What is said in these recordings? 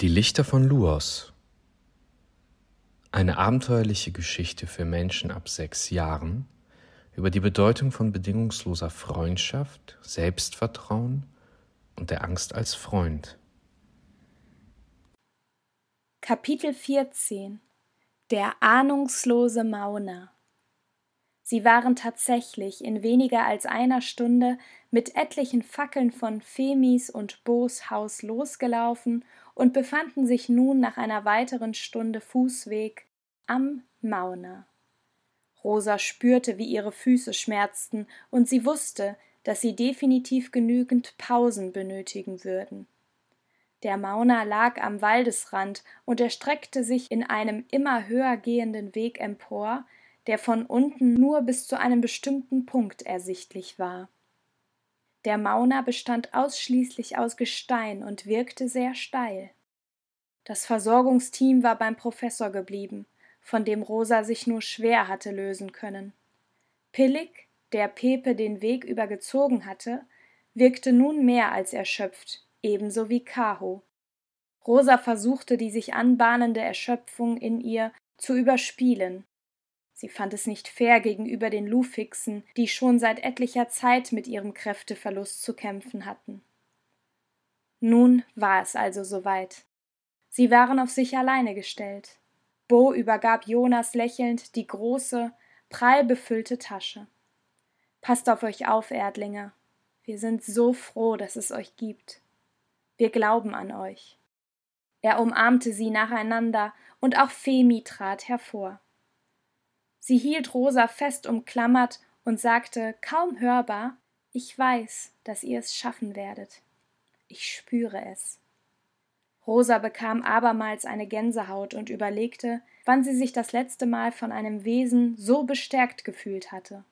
Die Lichter von Luos. Eine abenteuerliche Geschichte für Menschen ab sechs Jahren über die Bedeutung von bedingungsloser Freundschaft, Selbstvertrauen und der Angst als Freund. Kapitel 14 Der ahnungslose Mauner Sie waren tatsächlich in weniger als einer Stunde mit etlichen Fackeln von Femis und Bo's Haus losgelaufen und befanden sich nun nach einer weiteren Stunde Fußweg am Mauner. Rosa spürte, wie ihre Füße schmerzten, und sie wusste, dass sie definitiv genügend Pausen benötigen würden. Der Mauner lag am Waldesrand und erstreckte sich in einem immer höher gehenden Weg empor, der von unten nur bis zu einem bestimmten Punkt ersichtlich war. Der Mauner bestand ausschließlich aus Gestein und wirkte sehr steil. Das Versorgungsteam war beim Professor geblieben, von dem Rosa sich nur schwer hatte lösen können. Pillig, der Pepe den Weg übergezogen hatte, wirkte nun mehr als erschöpft, ebenso wie Kaho. Rosa versuchte, die sich anbahnende Erschöpfung in ihr zu überspielen, Sie fand es nicht fair gegenüber den Lufixen, die schon seit etlicher Zeit mit ihrem Kräfteverlust zu kämpfen hatten. Nun war es also soweit. Sie waren auf sich alleine gestellt. Bo übergab Jonas lächelnd die große, prall befüllte Tasche. Passt auf euch auf, Erdlinge. Wir sind so froh, dass es euch gibt. Wir glauben an euch. Er umarmte sie nacheinander, und auch Femi trat hervor. Sie hielt Rosa fest umklammert und sagte kaum hörbar Ich weiß, dass ihr es schaffen werdet. Ich spüre es. Rosa bekam abermals eine Gänsehaut und überlegte, wann sie sich das letzte Mal von einem Wesen so bestärkt gefühlt hatte.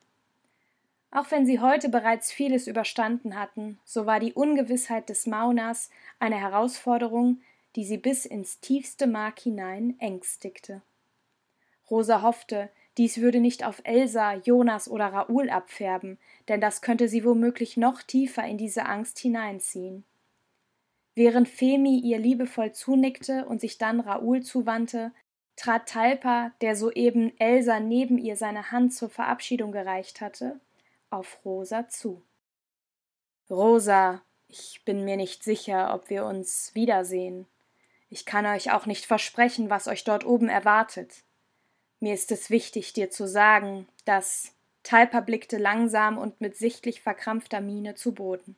Auch wenn sie heute bereits vieles überstanden hatten, so war die Ungewissheit des Mauners eine Herausforderung, die sie bis ins tiefste Mark hinein ängstigte. Rosa hoffte, dies würde nicht auf Elsa, Jonas oder Raoul abfärben, denn das könnte sie womöglich noch tiefer in diese Angst hineinziehen. Während Femi ihr liebevoll zunickte und sich dann Raoul zuwandte, trat Talpa, der soeben Elsa neben ihr seine Hand zur Verabschiedung gereicht hatte, auf Rosa zu. Rosa, ich bin mir nicht sicher, ob wir uns wiedersehen. Ich kann euch auch nicht versprechen, was euch dort oben erwartet. Mir ist es wichtig, dir zu sagen, dass Talpa blickte langsam und mit sichtlich verkrampfter Miene zu Boden.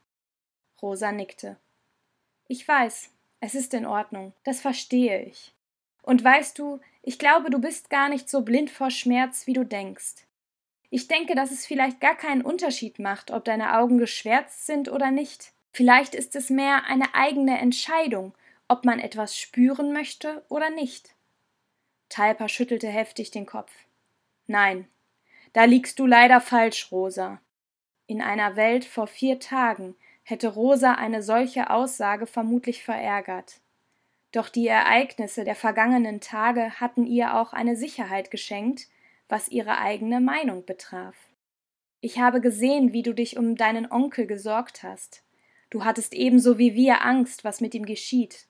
Rosa nickte. Ich weiß, es ist in Ordnung, das verstehe ich. Und weißt du, ich glaube, du bist gar nicht so blind vor Schmerz, wie du denkst. Ich denke, dass es vielleicht gar keinen Unterschied macht, ob deine Augen geschwärzt sind oder nicht. Vielleicht ist es mehr eine eigene Entscheidung, ob man etwas spüren möchte oder nicht. Talpa schüttelte heftig den Kopf. Nein, da liegst du leider falsch, Rosa. In einer Welt vor vier Tagen hätte Rosa eine solche Aussage vermutlich verärgert. Doch die Ereignisse der vergangenen Tage hatten ihr auch eine Sicherheit geschenkt, was ihre eigene Meinung betraf. Ich habe gesehen, wie du dich um deinen Onkel gesorgt hast. Du hattest ebenso wie wir Angst, was mit ihm geschieht.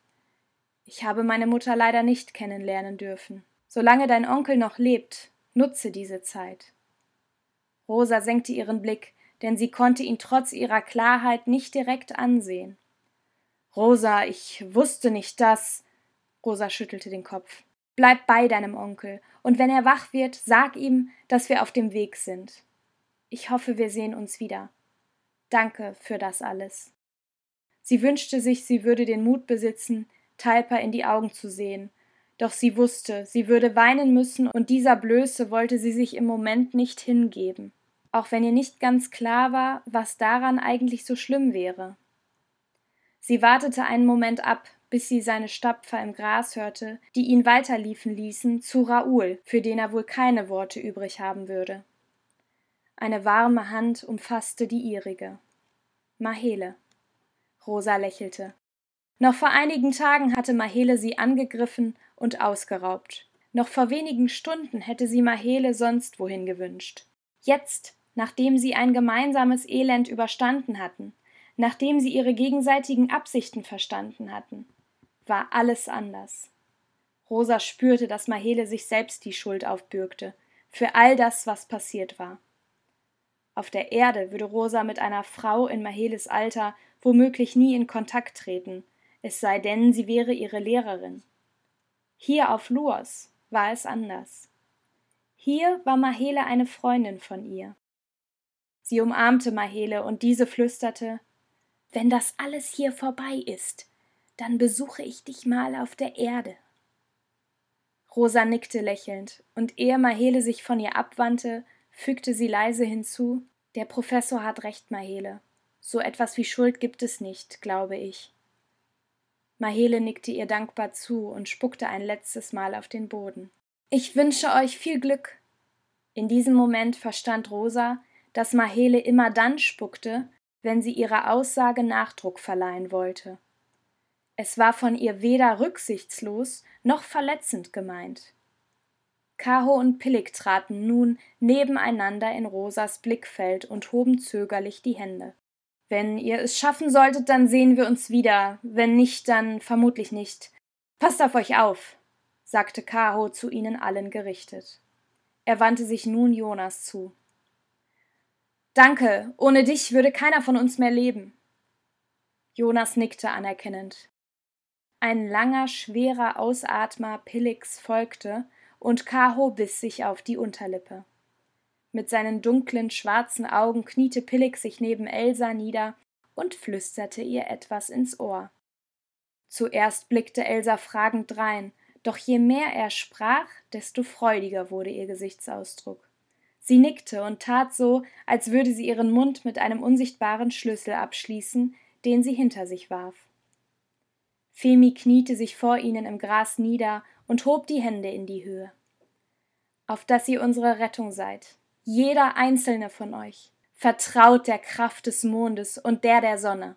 Ich habe meine Mutter leider nicht kennenlernen dürfen. Solange dein Onkel noch lebt, nutze diese Zeit. Rosa senkte ihren Blick, denn sie konnte ihn trotz ihrer Klarheit nicht direkt ansehen. Rosa, ich wusste nicht, dass. Rosa schüttelte den Kopf. Bleib bei deinem Onkel, und wenn er wach wird, sag ihm, dass wir auf dem Weg sind. Ich hoffe, wir sehen uns wieder. Danke für das alles. Sie wünschte sich, sie würde den Mut besitzen, Talpa in die Augen zu sehen doch sie wusste, sie würde weinen müssen, und dieser Blöße wollte sie sich im Moment nicht hingeben, auch wenn ihr nicht ganz klar war, was daran eigentlich so schlimm wäre. Sie wartete einen Moment ab, bis sie seine Stapfer im Gras hörte, die ihn weiterliefen ließen zu Raoul, für den er wohl keine Worte übrig haben würde. Eine warme Hand umfasste die ihrige. Mahele. Rosa lächelte. Noch vor einigen Tagen hatte Mahele sie angegriffen und ausgeraubt. Noch vor wenigen Stunden hätte sie Mahele sonst wohin gewünscht. Jetzt, nachdem sie ein gemeinsames Elend überstanden hatten, nachdem sie ihre gegenseitigen Absichten verstanden hatten, war alles anders. Rosa spürte, dass Mahele sich selbst die Schuld aufbürgte für all das, was passiert war. Auf der Erde würde Rosa mit einer Frau in Maheles Alter womöglich nie in Kontakt treten, es sei denn, sie wäre ihre Lehrerin. Hier auf Luos war es anders. Hier war Mahele eine Freundin von ihr. Sie umarmte Mahele und diese flüsterte Wenn das alles hier vorbei ist, dann besuche ich dich mal auf der Erde. Rosa nickte lächelnd, und ehe Mahele sich von ihr abwandte, fügte sie leise hinzu Der Professor hat recht, Mahele. So etwas wie Schuld gibt es nicht, glaube ich. Mahele nickte ihr dankbar zu und spuckte ein letztes Mal auf den Boden. Ich wünsche euch viel Glück. In diesem Moment verstand Rosa, dass Mahele immer dann spuckte, wenn sie ihrer Aussage Nachdruck verleihen wollte. Es war von ihr weder rücksichtslos noch verletzend gemeint. Kaho und Pillig traten nun nebeneinander in Rosas Blickfeld und hoben zögerlich die Hände. Wenn ihr es schaffen solltet, dann sehen wir uns wieder, wenn nicht, dann vermutlich nicht. Passt auf euch auf, sagte Kaho zu ihnen allen gerichtet. Er wandte sich nun Jonas zu. Danke, ohne dich würde keiner von uns mehr leben. Jonas nickte anerkennend. Ein langer, schwerer Ausatmer Pillix folgte, und Kaho biss sich auf die Unterlippe. Mit seinen dunklen, schwarzen Augen kniete Pillix sich neben Elsa nieder und flüsterte ihr etwas ins Ohr. Zuerst blickte Elsa fragend drein, doch je mehr er sprach, desto freudiger wurde ihr Gesichtsausdruck. Sie nickte und tat so, als würde sie ihren Mund mit einem unsichtbaren Schlüssel abschließen, den sie hinter sich warf. Femi kniete sich vor ihnen im Gras nieder und hob die Hände in die Höhe. Auf dass ihr unsere Rettung seid, jeder einzelne von euch, vertraut der Kraft des Mondes und der der Sonne.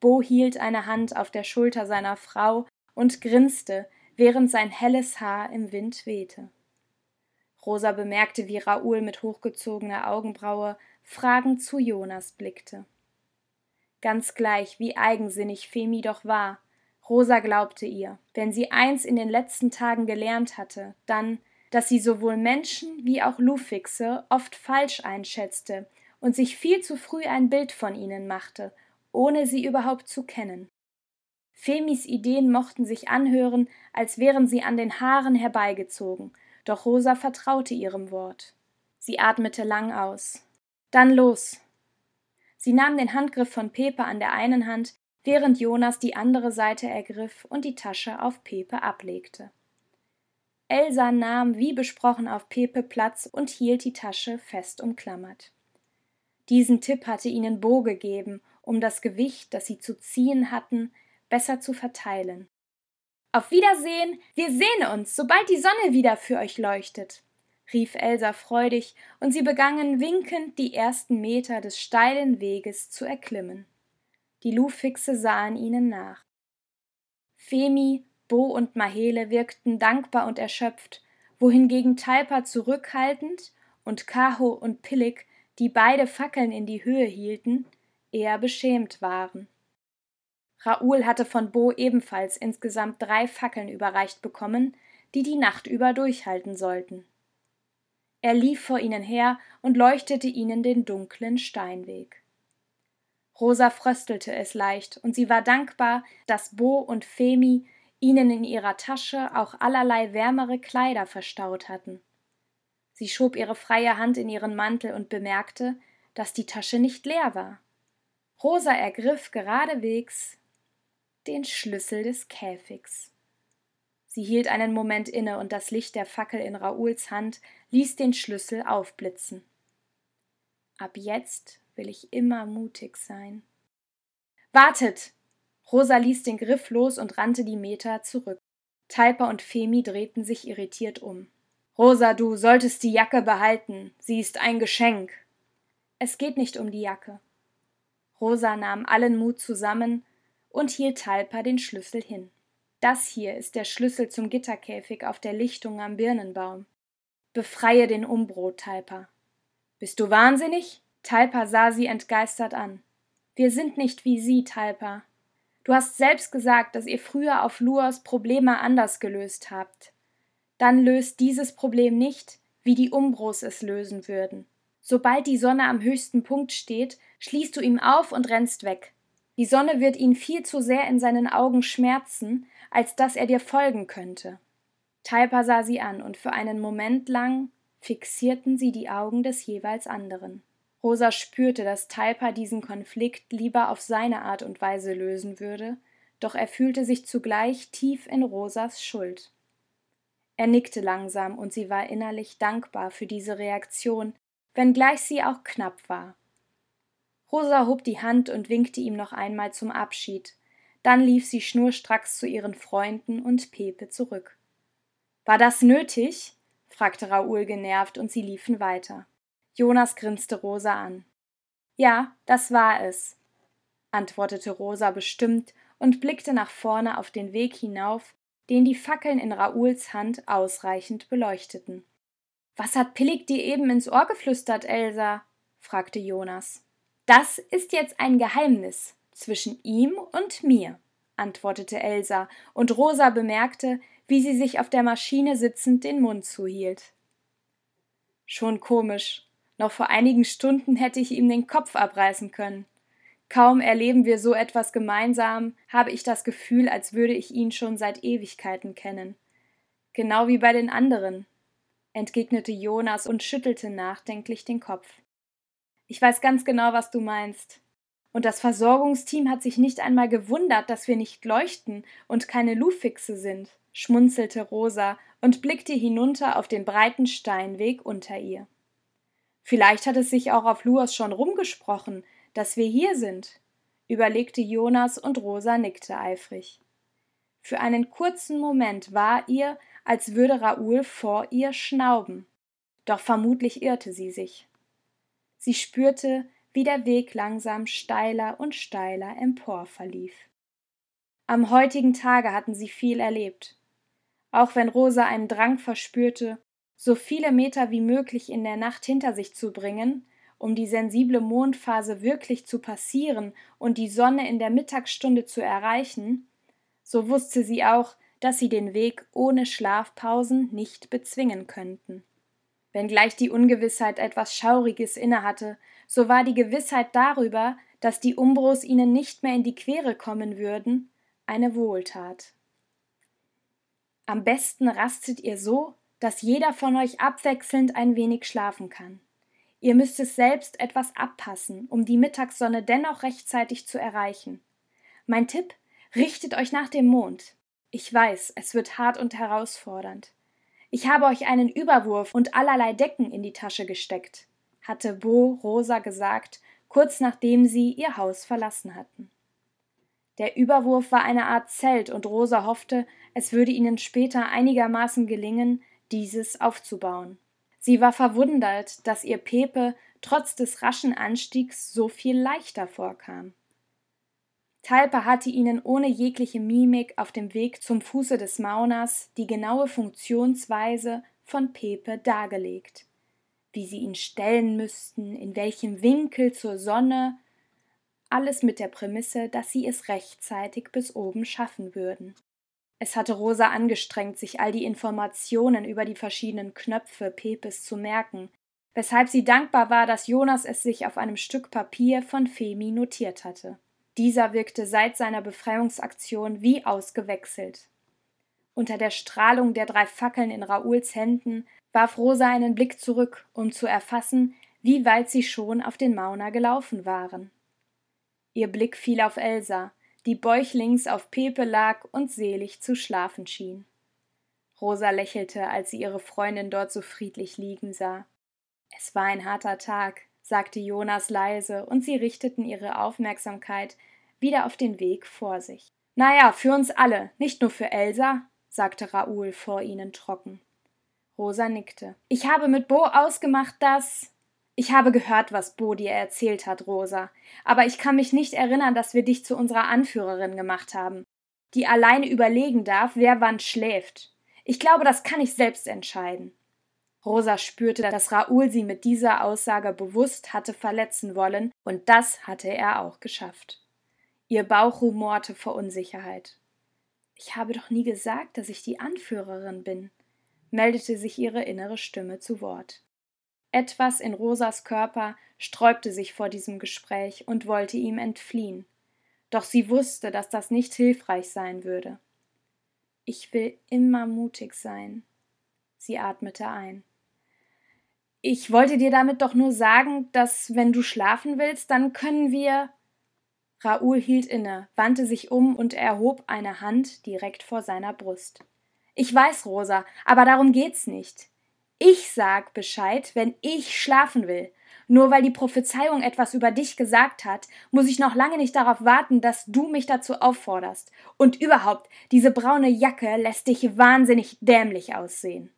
Bo hielt eine Hand auf der Schulter seiner Frau und grinste, während sein helles Haar im Wind wehte. Rosa bemerkte, wie Raoul mit hochgezogener Augenbraue fragend zu Jonas blickte. Ganz gleich, wie eigensinnig Femi doch war, Rosa glaubte ihr, wenn sie eins in den letzten Tagen gelernt hatte, dann, dass sie sowohl Menschen wie auch Lufixe oft falsch einschätzte und sich viel zu früh ein Bild von ihnen machte, ohne sie überhaupt zu kennen. Femis Ideen mochten sich anhören, als wären sie an den Haaren herbeigezogen, doch Rosa vertraute ihrem Wort. Sie atmete lang aus. Dann los. Sie nahm den Handgriff von Pepe an der einen Hand, während Jonas die andere Seite ergriff und die Tasche auf Pepe ablegte. Elsa nahm wie besprochen auf Pepe Platz und hielt die Tasche fest umklammert. Diesen Tipp hatte ihnen Bo gegeben, um das Gewicht, das sie zu ziehen hatten, besser zu verteilen. Auf Wiedersehen, wir sehen uns, sobald die Sonne wieder für euch leuchtet, rief Elsa freudig, und sie begannen winkend die ersten Meter des steilen Weges zu erklimmen. Die Lufixe sahen ihnen nach. Femi Bo und Mahele wirkten dankbar und erschöpft, wohingegen Talpa zurückhaltend und Kaho und Pillig, die beide Fackeln in die Höhe hielten, eher beschämt waren. Raoul hatte von Bo ebenfalls insgesamt drei Fackeln überreicht bekommen, die die Nacht über durchhalten sollten. Er lief vor ihnen her und leuchtete ihnen den dunklen Steinweg. Rosa fröstelte es leicht, und sie war dankbar, dass Bo und Femi ihnen in ihrer Tasche auch allerlei wärmere Kleider verstaut hatten. Sie schob ihre freie Hand in ihren Mantel und bemerkte, dass die Tasche nicht leer war. Rosa ergriff geradewegs den Schlüssel des Käfigs. Sie hielt einen Moment inne und das Licht der Fackel in Raouls Hand ließ den Schlüssel aufblitzen. Ab jetzt will ich immer mutig sein. Wartet! Rosa ließ den Griff los und rannte die Meter zurück. Talpa und Femi drehten sich irritiert um. Rosa, du solltest die Jacke behalten. Sie ist ein Geschenk. Es geht nicht um die Jacke. Rosa nahm allen Mut zusammen und hielt Talpa den Schlüssel hin. Das hier ist der Schlüssel zum Gitterkäfig auf der Lichtung am Birnenbaum. Befreie den Umbrot, Talpa. Bist du wahnsinnig? Talpa sah sie entgeistert an. Wir sind nicht wie Sie, Talpa. Du hast selbst gesagt, dass ihr früher auf Luas Probleme anders gelöst habt. Dann löst dieses Problem nicht, wie die Umbros es lösen würden. Sobald die Sonne am höchsten Punkt steht, schließt du ihm auf und rennst weg. Die Sonne wird ihn viel zu sehr in seinen Augen schmerzen, als dass er dir folgen könnte. Talpa sah sie an, und für einen Moment lang fixierten sie die Augen des jeweils anderen. Rosa spürte, dass Talpa diesen Konflikt lieber auf seine Art und Weise lösen würde, doch er fühlte sich zugleich tief in Rosas Schuld. Er nickte langsam, und sie war innerlich dankbar für diese Reaktion, wenngleich sie auch knapp war. Rosa hob die Hand und winkte ihm noch einmal zum Abschied, dann lief sie schnurstracks zu ihren Freunden und Pepe zurück. War das nötig? fragte Raoul genervt, und sie liefen weiter. Jonas grinste Rosa an. Ja, das war es, antwortete Rosa bestimmt und blickte nach vorne auf den Weg hinauf, den die Fackeln in Raouls Hand ausreichend beleuchteten. Was hat Pillig dir eben ins Ohr geflüstert, Elsa? fragte Jonas. Das ist jetzt ein Geheimnis zwischen ihm und mir, antwortete Elsa, und Rosa bemerkte, wie sie sich auf der Maschine sitzend den Mund zuhielt. Schon komisch, noch vor einigen Stunden hätte ich ihm den Kopf abreißen können. Kaum erleben wir so etwas gemeinsam, habe ich das Gefühl, als würde ich ihn schon seit Ewigkeiten kennen. Genau wie bei den anderen, entgegnete Jonas und schüttelte nachdenklich den Kopf. Ich weiß ganz genau, was du meinst. Und das Versorgungsteam hat sich nicht einmal gewundert, dass wir nicht leuchten und keine Lufixe sind, schmunzelte Rosa und blickte hinunter auf den breiten Steinweg unter ihr. Vielleicht hat es sich auch auf Luas schon rumgesprochen, dass wir hier sind, überlegte Jonas und Rosa nickte eifrig. Für einen kurzen Moment war ihr, als würde Raoul vor ihr schnauben, doch vermutlich irrte sie sich. Sie spürte, wie der Weg langsam steiler und steiler empor verlief. Am heutigen Tage hatten sie viel erlebt. Auch wenn Rosa einen Drang verspürte, so viele Meter wie möglich in der Nacht hinter sich zu bringen, um die sensible Mondphase wirklich zu passieren und die Sonne in der Mittagsstunde zu erreichen, so wusste sie auch, dass sie den Weg ohne Schlafpausen nicht bezwingen könnten. Wenngleich die Ungewissheit etwas Schauriges innehatte, so war die Gewissheit darüber, dass die Umbros ihnen nicht mehr in die Quere kommen würden, eine Wohltat. Am besten rastet ihr so, dass jeder von euch abwechselnd ein wenig schlafen kann. Ihr müsst es selbst etwas abpassen, um die Mittagssonne dennoch rechtzeitig zu erreichen. Mein Tipp: richtet euch nach dem Mond. Ich weiß, es wird hart und herausfordernd. Ich habe euch einen Überwurf und allerlei Decken in die Tasche gesteckt, hatte Bo Rosa gesagt, kurz nachdem sie ihr Haus verlassen hatten. Der Überwurf war eine Art Zelt, und Rosa hoffte, es würde ihnen später einigermaßen gelingen, dieses aufzubauen. Sie war verwundert, dass ihr Pepe trotz des raschen Anstiegs so viel leichter vorkam. Talpa hatte ihnen ohne jegliche Mimik auf dem Weg zum Fuße des Mauners die genaue Funktionsweise von Pepe dargelegt, wie sie ihn stellen müssten, in welchem Winkel zur Sonne, alles mit der Prämisse, dass sie es rechtzeitig bis oben schaffen würden. Es hatte Rosa angestrengt, sich all die Informationen über die verschiedenen Knöpfe Pepes zu merken, weshalb sie dankbar war, dass Jonas es sich auf einem Stück Papier von Femi notiert hatte. Dieser wirkte seit seiner Befreiungsaktion wie ausgewechselt. Unter der Strahlung der drei Fackeln in Raouls Händen warf Rosa einen Blick zurück, um zu erfassen, wie weit sie schon auf den Mauner gelaufen waren. Ihr Blick fiel auf Elsa, die bäuchlings auf Pepe lag und selig zu schlafen schien. Rosa lächelte, als sie ihre Freundin dort so friedlich liegen sah. Es war ein harter Tag, sagte Jonas leise, und sie richteten ihre Aufmerksamkeit wieder auf den Weg vor sich. Na ja, für uns alle, nicht nur für Elsa, sagte Raoul vor ihnen trocken. Rosa nickte. Ich habe mit Bo ausgemacht, dass. Ich habe gehört, was Bo dir erzählt hat, Rosa, aber ich kann mich nicht erinnern, dass wir dich zu unserer Anführerin gemacht haben, die alleine überlegen darf, wer wann schläft. Ich glaube, das kann ich selbst entscheiden. Rosa spürte, dass Raoul sie mit dieser Aussage bewusst hatte verletzen wollen, und das hatte er auch geschafft. Ihr Bauch rumorte vor Unsicherheit. Ich habe doch nie gesagt, dass ich die Anführerin bin, meldete sich ihre innere Stimme zu Wort. Etwas in Rosas Körper sträubte sich vor diesem Gespräch und wollte ihm entfliehen. Doch sie wusste, dass das nicht hilfreich sein würde. Ich will immer mutig sein. Sie atmete ein. Ich wollte dir damit doch nur sagen, dass wenn du schlafen willst, dann können wir. Raoul hielt inne, wandte sich um und erhob eine Hand direkt vor seiner Brust. Ich weiß, Rosa, aber darum geht's nicht. Ich sag Bescheid, wenn ich schlafen will. Nur weil die Prophezeiung etwas über dich gesagt hat, muss ich noch lange nicht darauf warten, dass du mich dazu aufforderst. Und überhaupt, diese braune Jacke lässt dich wahnsinnig dämlich aussehen.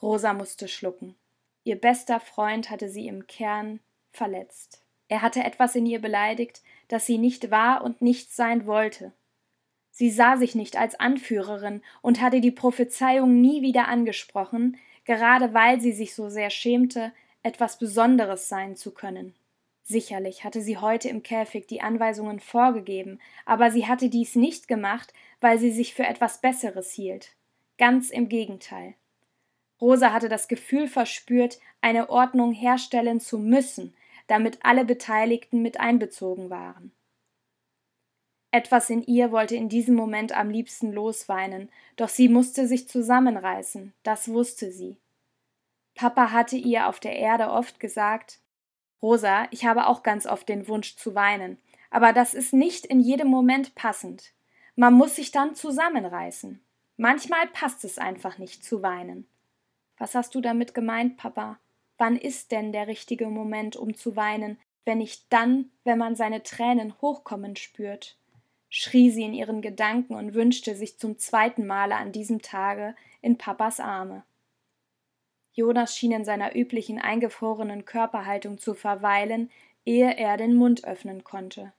Rosa musste schlucken. Ihr bester Freund hatte sie im Kern verletzt. Er hatte etwas in ihr beleidigt, das sie nicht war und nicht sein wollte. Sie sah sich nicht als Anführerin und hatte die Prophezeiung nie wieder angesprochen, gerade weil sie sich so sehr schämte, etwas Besonderes sein zu können. Sicherlich hatte sie heute im Käfig die Anweisungen vorgegeben, aber sie hatte dies nicht gemacht, weil sie sich für etwas Besseres hielt. Ganz im Gegenteil. Rosa hatte das Gefühl verspürt, eine Ordnung herstellen zu müssen, damit alle Beteiligten mit einbezogen waren. Etwas in ihr wollte in diesem Moment am liebsten losweinen, doch sie musste sich zusammenreißen, das wusste sie. Papa hatte ihr auf der Erde oft gesagt Rosa, ich habe auch ganz oft den Wunsch zu weinen, aber das ist nicht in jedem Moment passend. Man muss sich dann zusammenreißen. Manchmal passt es einfach nicht zu weinen. Was hast du damit gemeint, Papa? Wann ist denn der richtige Moment, um zu weinen, wenn nicht dann, wenn man seine Tränen hochkommen spürt? Schrie sie in ihren Gedanken und wünschte sich zum zweiten Male an diesem Tage in Papas Arme. Jonas schien in seiner üblichen eingefrorenen Körperhaltung zu verweilen, ehe er den Mund öffnen konnte.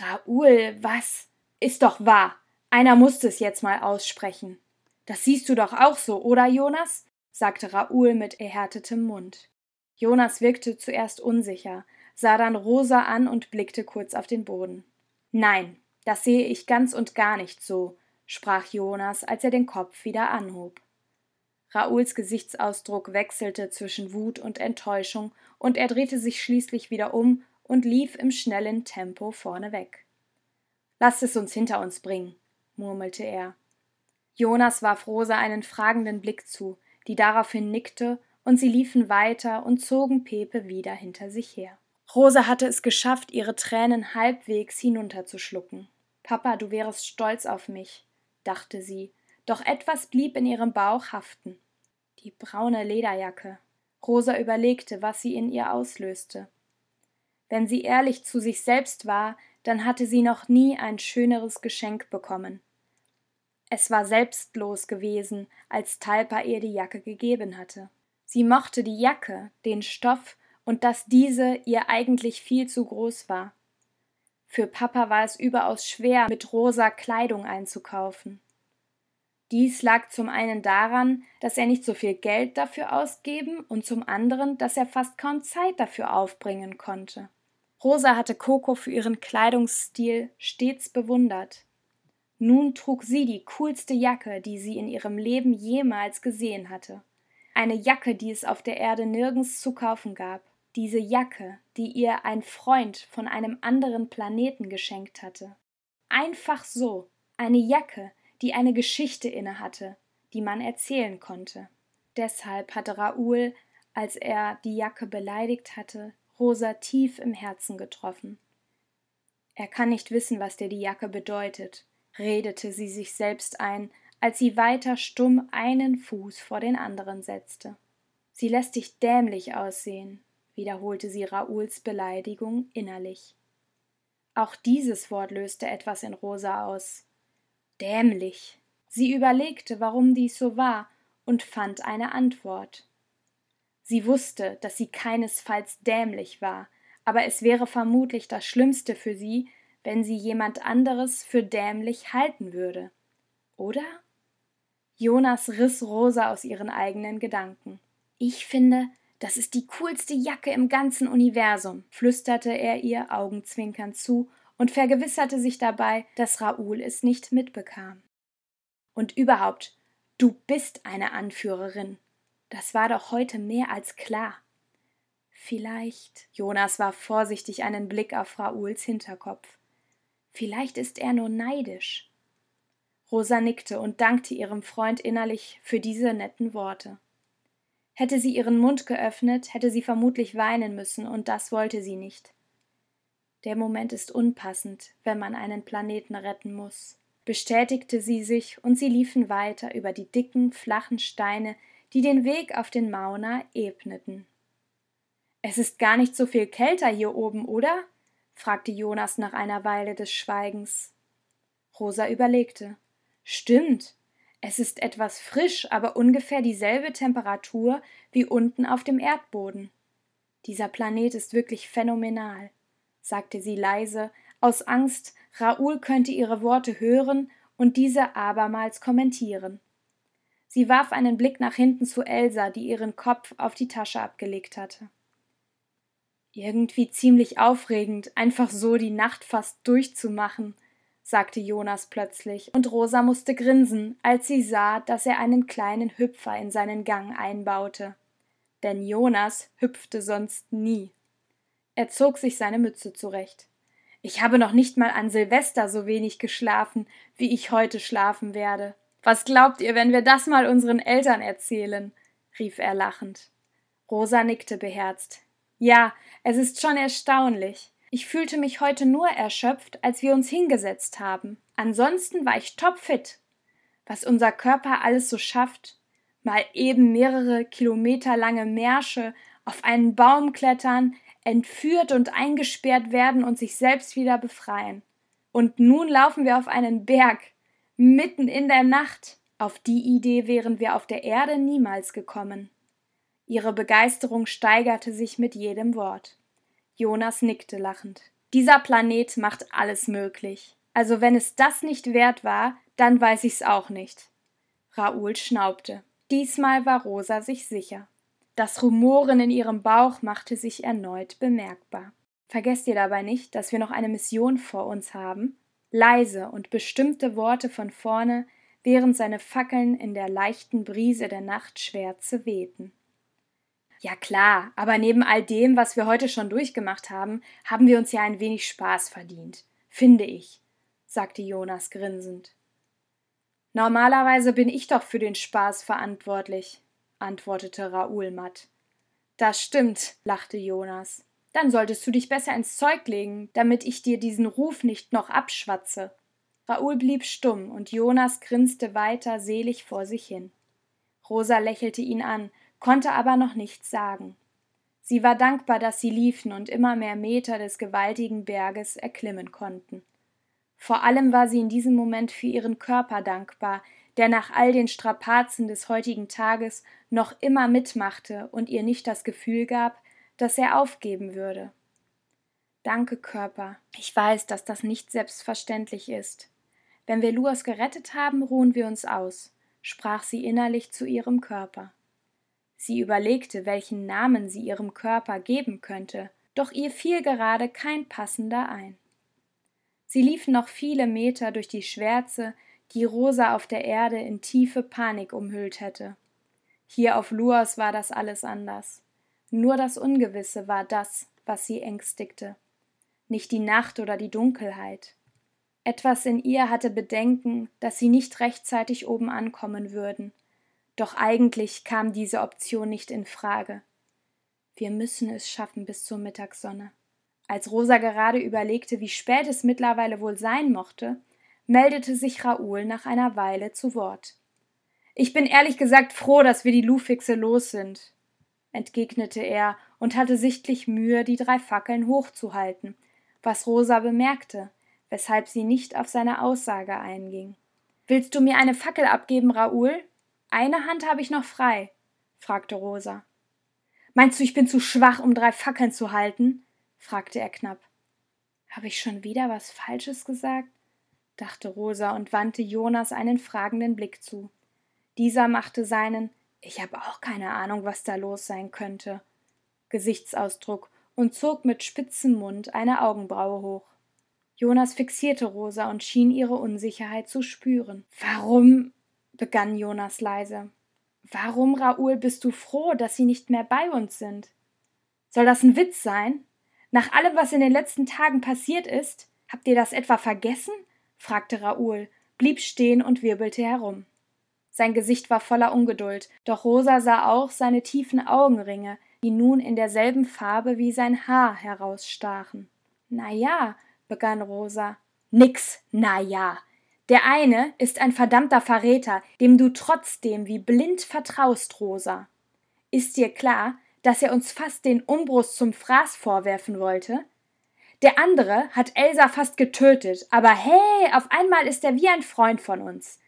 Raoul, was? Ist doch wahr. Einer musste es jetzt mal aussprechen. Das siehst du doch auch so, oder, Jonas? sagte Raoul mit erhärtetem Mund. Jonas wirkte zuerst unsicher, sah dann Rosa an und blickte kurz auf den Boden. Nein, das sehe ich ganz und gar nicht so, sprach Jonas, als er den Kopf wieder anhob. Raouls Gesichtsausdruck wechselte zwischen Wut und Enttäuschung, und er drehte sich schließlich wieder um und lief im schnellen Tempo vorneweg. Lasst es uns hinter uns bringen, murmelte er. Jonas warf Rosa einen fragenden Blick zu, die daraufhin nickte, und sie liefen weiter und zogen Pepe wieder hinter sich her. Rosa hatte es geschafft, ihre Tränen halbwegs hinunterzuschlucken. Papa, du wärest stolz auf mich, dachte sie, doch etwas blieb in ihrem Bauch haften. Die braune Lederjacke. Rosa überlegte, was sie in ihr auslöste. Wenn sie ehrlich zu sich selbst war, dann hatte sie noch nie ein schöneres Geschenk bekommen. Es war selbstlos gewesen, als Talpa ihr die Jacke gegeben hatte. Sie mochte die Jacke, den Stoff und dass diese ihr eigentlich viel zu groß war. Für Papa war es überaus schwer, mit rosa Kleidung einzukaufen. Dies lag zum einen daran, dass er nicht so viel Geld dafür ausgeben und zum anderen, dass er fast kaum Zeit dafür aufbringen konnte. Rosa hatte Coco für ihren Kleidungsstil stets bewundert. Nun trug sie die coolste Jacke, die sie in ihrem Leben jemals gesehen hatte. Eine Jacke, die es auf der Erde nirgends zu kaufen gab diese Jacke, die ihr ein Freund von einem anderen Planeten geschenkt hatte. Einfach so, eine Jacke, die eine Geschichte innehatte, die man erzählen konnte. Deshalb hatte Raoul, als er die Jacke beleidigt hatte, Rosa tief im Herzen getroffen. Er kann nicht wissen, was dir die Jacke bedeutet, redete sie sich selbst ein, als sie weiter stumm einen Fuß vor den anderen setzte. Sie lässt dich dämlich aussehen, wiederholte sie Raouls Beleidigung innerlich. Auch dieses Wort löste etwas in Rosa aus. Dämlich. Sie überlegte, warum dies so war, und fand eine Antwort. Sie wusste, dass sie keinesfalls dämlich war, aber es wäre vermutlich das Schlimmste für sie, wenn sie jemand anderes für dämlich halten würde. Oder? Jonas riss Rosa aus ihren eigenen Gedanken. Ich finde, das ist die coolste Jacke im ganzen Universum, flüsterte er ihr augenzwinkernd zu und vergewisserte sich dabei, dass Raoul es nicht mitbekam. Und überhaupt, du bist eine Anführerin. Das war doch heute mehr als klar. Vielleicht. Jonas warf vorsichtig einen Blick auf Raouls Hinterkopf. Vielleicht ist er nur neidisch. Rosa nickte und dankte ihrem Freund innerlich für diese netten Worte. Hätte sie ihren Mund geöffnet, hätte sie vermutlich weinen müssen, und das wollte sie nicht. Der Moment ist unpassend, wenn man einen Planeten retten muss, bestätigte sie sich, und sie liefen weiter über die dicken, flachen Steine, die den Weg auf den Mauna ebneten. Es ist gar nicht so viel kälter hier oben, oder? fragte Jonas nach einer Weile des Schweigens. Rosa überlegte. Stimmt. Es ist etwas frisch, aber ungefähr dieselbe Temperatur wie unten auf dem Erdboden. Dieser Planet ist wirklich phänomenal, sagte sie leise, aus Angst, Raoul könnte ihre Worte hören und diese abermals kommentieren. Sie warf einen Blick nach hinten zu Elsa, die ihren Kopf auf die Tasche abgelegt hatte. Irgendwie ziemlich aufregend, einfach so die Nacht fast durchzumachen, sagte Jonas plötzlich, und Rosa musste grinsen, als sie sah, dass er einen kleinen Hüpfer in seinen Gang einbaute. Denn Jonas hüpfte sonst nie. Er zog sich seine Mütze zurecht. Ich habe noch nicht mal an Silvester so wenig geschlafen, wie ich heute schlafen werde. Was glaubt ihr, wenn wir das mal unseren Eltern erzählen? rief er lachend. Rosa nickte beherzt. Ja, es ist schon erstaunlich. Ich fühlte mich heute nur erschöpft, als wir uns hingesetzt haben. Ansonsten war ich topfit. Was unser Körper alles so schafft. Mal eben mehrere Kilometer lange Märsche, auf einen Baum klettern, entführt und eingesperrt werden und sich selbst wieder befreien. Und nun laufen wir auf einen Berg, mitten in der Nacht. Auf die Idee wären wir auf der Erde niemals gekommen. Ihre Begeisterung steigerte sich mit jedem Wort. Jonas nickte lachend. Dieser Planet macht alles möglich. Also wenn es das nicht wert war, dann weiß ich's auch nicht. Raoul schnaubte. Diesmal war Rosa sich sicher. Das Rumoren in ihrem Bauch machte sich erneut bemerkbar. Vergesst ihr dabei nicht, dass wir noch eine Mission vor uns haben? Leise und bestimmte Worte von vorne, während seine Fackeln in der leichten Brise der Nachtschwärze wehten. Ja klar, aber neben all dem, was wir heute schon durchgemacht haben, haben wir uns ja ein wenig Spaß verdient, finde ich, sagte Jonas grinsend. Normalerweise bin ich doch für den Spaß verantwortlich, antwortete Raoul matt. Das stimmt, lachte Jonas. Dann solltest du dich besser ins Zeug legen, damit ich dir diesen Ruf nicht noch abschwatze. Raoul blieb stumm und Jonas grinste weiter selig vor sich hin. Rosa lächelte ihn an, konnte aber noch nichts sagen. Sie war dankbar, dass sie liefen und immer mehr Meter des gewaltigen Berges erklimmen konnten. Vor allem war sie in diesem Moment für ihren Körper dankbar, der nach all den Strapazen des heutigen Tages noch immer mitmachte und ihr nicht das Gefühl gab, dass er aufgeben würde. Danke, Körper. Ich weiß, dass das nicht selbstverständlich ist. Wenn wir Luas gerettet haben, ruhen wir uns aus, sprach sie innerlich zu ihrem Körper. Sie überlegte, welchen Namen sie ihrem Körper geben könnte, doch ihr fiel gerade kein passender ein. Sie liefen noch viele Meter durch die Schwärze, die Rosa auf der Erde in tiefe Panik umhüllt hätte. Hier auf Luas war das alles anders. Nur das Ungewisse war das, was sie ängstigte. Nicht die Nacht oder die Dunkelheit. Etwas in ihr hatte Bedenken, dass sie nicht rechtzeitig oben ankommen würden, doch eigentlich kam diese Option nicht in Frage. Wir müssen es schaffen bis zur Mittagssonne. Als Rosa gerade überlegte, wie spät es mittlerweile wohl sein mochte, meldete sich Raoul nach einer Weile zu Wort. Ich bin ehrlich gesagt froh, dass wir die Lufixe los sind, entgegnete er und hatte sichtlich Mühe, die drei Fackeln hochzuhalten, was Rosa bemerkte, weshalb sie nicht auf seine Aussage einging. Willst du mir eine Fackel abgeben, Raoul? Eine Hand habe ich noch frei, fragte Rosa. Meinst du, ich bin zu schwach, um drei Fackeln zu halten? fragte er knapp. Habe ich schon wieder was Falsches gesagt? dachte Rosa und wandte Jonas einen fragenden Blick zu. Dieser machte seinen Ich habe auch keine Ahnung, was da los sein könnte Gesichtsausdruck und zog mit spitzem Mund eine Augenbraue hoch. Jonas fixierte Rosa und schien ihre Unsicherheit zu spüren. Warum? Begann Jonas leise. Warum, Raoul, bist du froh, dass sie nicht mehr bei uns sind? Soll das ein Witz sein? Nach allem, was in den letzten Tagen passiert ist, habt ihr das etwa vergessen? fragte Raoul, blieb stehen und wirbelte herum. Sein Gesicht war voller Ungeduld, doch Rosa sah auch seine tiefen Augenringe, die nun in derselben Farbe wie sein Haar herausstachen. Na ja, begann Rosa. Nix, na ja. Der eine ist ein verdammter Verräter, dem du trotzdem wie blind vertraust, Rosa. Ist dir klar, dass er uns fast den Umbrust zum Fraß vorwerfen wollte? Der andere hat Elsa fast getötet, aber hey, auf einmal ist er wie ein Freund von uns.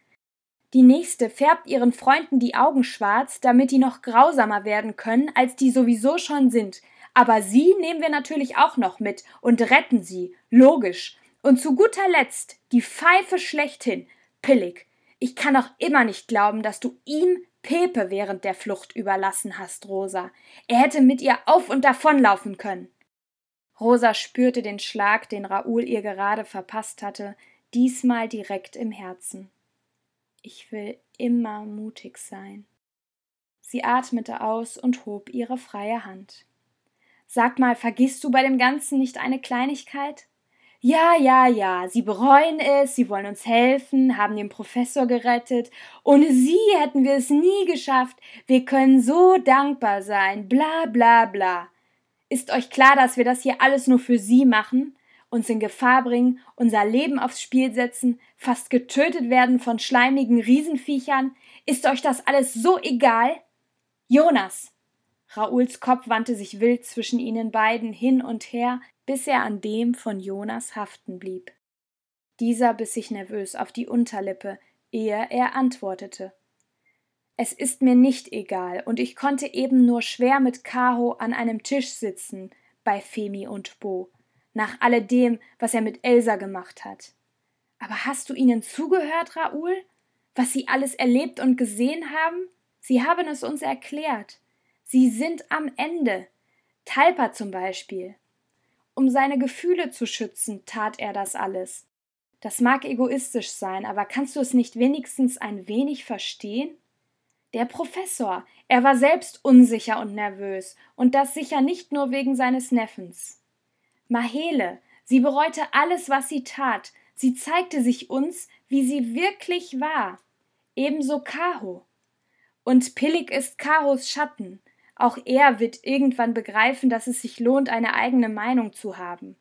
Die nächste färbt ihren Freunden die Augen schwarz, damit die noch grausamer werden können, als die sowieso schon sind. Aber sie nehmen wir natürlich auch noch mit und retten sie, logisch. Und zu guter Letzt die Pfeife schlechthin, Pillig. Ich kann auch immer nicht glauben, dass du ihm Pepe während der Flucht überlassen hast, Rosa. Er hätte mit ihr auf und davonlaufen können. Rosa spürte den Schlag, den Raoul ihr gerade verpasst hatte, diesmal direkt im Herzen. Ich will immer mutig sein. Sie atmete aus und hob ihre freie Hand. Sag mal, vergisst du bei dem Ganzen nicht eine Kleinigkeit? Ja, ja, ja, sie bereuen es, sie wollen uns helfen, haben den Professor gerettet. Ohne sie hätten wir es nie geschafft. Wir können so dankbar sein, bla bla bla. Ist euch klar, dass wir das hier alles nur für sie machen? Uns in Gefahr bringen, unser Leben aufs Spiel setzen, fast getötet werden von schleimigen Riesenviechern? Ist euch das alles so egal? Jonas! Rauls Kopf wandte sich wild zwischen ihnen beiden hin und her, bis er an dem von Jonas haften blieb. Dieser biss sich nervös auf die Unterlippe, ehe er antwortete. Es ist mir nicht egal, und ich konnte eben nur schwer mit Kaho an einem Tisch sitzen, bei Femi und Bo, nach alledem, was er mit Elsa gemacht hat. Aber hast du ihnen zugehört, Raoul? Was sie alles erlebt und gesehen haben? Sie haben es uns erklärt. Sie sind am Ende. Talpa zum Beispiel. Um seine Gefühle zu schützen, tat er das alles. Das mag egoistisch sein, aber kannst du es nicht wenigstens ein wenig verstehen? Der Professor, er war selbst unsicher und nervös, und das sicher nicht nur wegen seines Neffens. Mahele, sie bereute alles, was sie tat, sie zeigte sich uns, wie sie wirklich war. Ebenso Kaho. Und Pillig ist Kahos Schatten. Auch er wird irgendwann begreifen, dass es sich lohnt, eine eigene Meinung zu haben.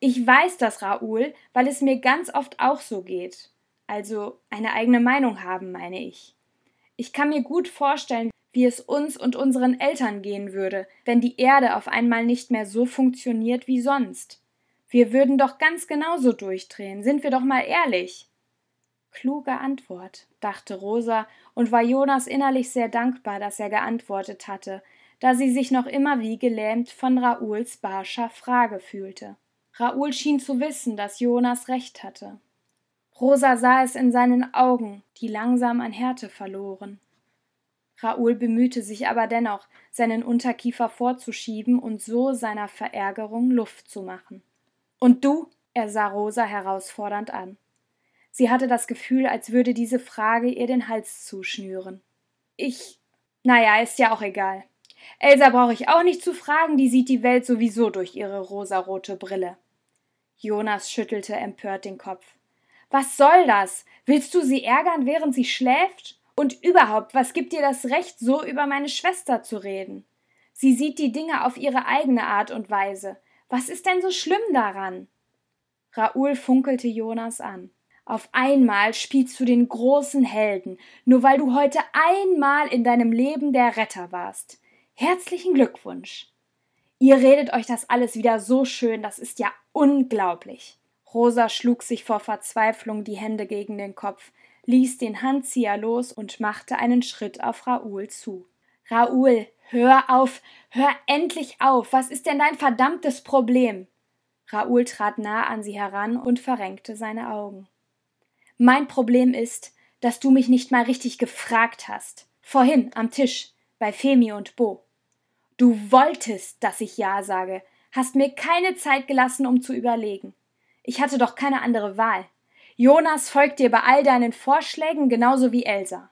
Ich weiß das, Raoul, weil es mir ganz oft auch so geht. Also eine eigene Meinung haben, meine ich. Ich kann mir gut vorstellen, wie es uns und unseren Eltern gehen würde, wenn die Erde auf einmal nicht mehr so funktioniert wie sonst. Wir würden doch ganz genauso durchdrehen, sind wir doch mal ehrlich. Kluge Antwort, dachte Rosa und war Jonas innerlich sehr dankbar, dass er geantwortet hatte, da sie sich noch immer wie gelähmt von Raouls barscher Frage fühlte. Raoul schien zu wissen, dass Jonas recht hatte. Rosa sah es in seinen Augen, die langsam an Härte verloren. Raoul bemühte sich aber dennoch, seinen Unterkiefer vorzuschieben und so seiner Verärgerung Luft zu machen. Und du? er sah Rosa herausfordernd an. Sie hatte das Gefühl, als würde diese Frage ihr den Hals zuschnüren. Ich. Naja, ist ja auch egal. Elsa brauche ich auch nicht zu fragen, die sieht die Welt sowieso durch ihre rosarote Brille. Jonas schüttelte empört den Kopf. Was soll das? Willst du sie ärgern, während sie schläft? Und überhaupt, was gibt dir das Recht, so über meine Schwester zu reden? Sie sieht die Dinge auf ihre eigene Art und Weise. Was ist denn so schlimm daran? Raoul funkelte Jonas an. Auf einmal spielst du den großen Helden, nur weil du heute einmal in deinem Leben der Retter warst. Herzlichen Glückwunsch. Ihr redet euch das alles wieder so schön, das ist ja unglaublich. Rosa schlug sich vor Verzweiflung die Hände gegen den Kopf, ließ den Handzieher los und machte einen Schritt auf Raoul zu. Raoul, hör auf, hör endlich auf, was ist denn dein verdammtes Problem? Raoul trat nah an sie heran und verrenkte seine Augen. Mein Problem ist, dass du mich nicht mal richtig gefragt hast. Vorhin am Tisch, bei Femi und Bo. Du wolltest, dass ich Ja sage, hast mir keine Zeit gelassen, um zu überlegen. Ich hatte doch keine andere Wahl. Jonas folgt dir bei all deinen Vorschlägen genauso wie Elsa.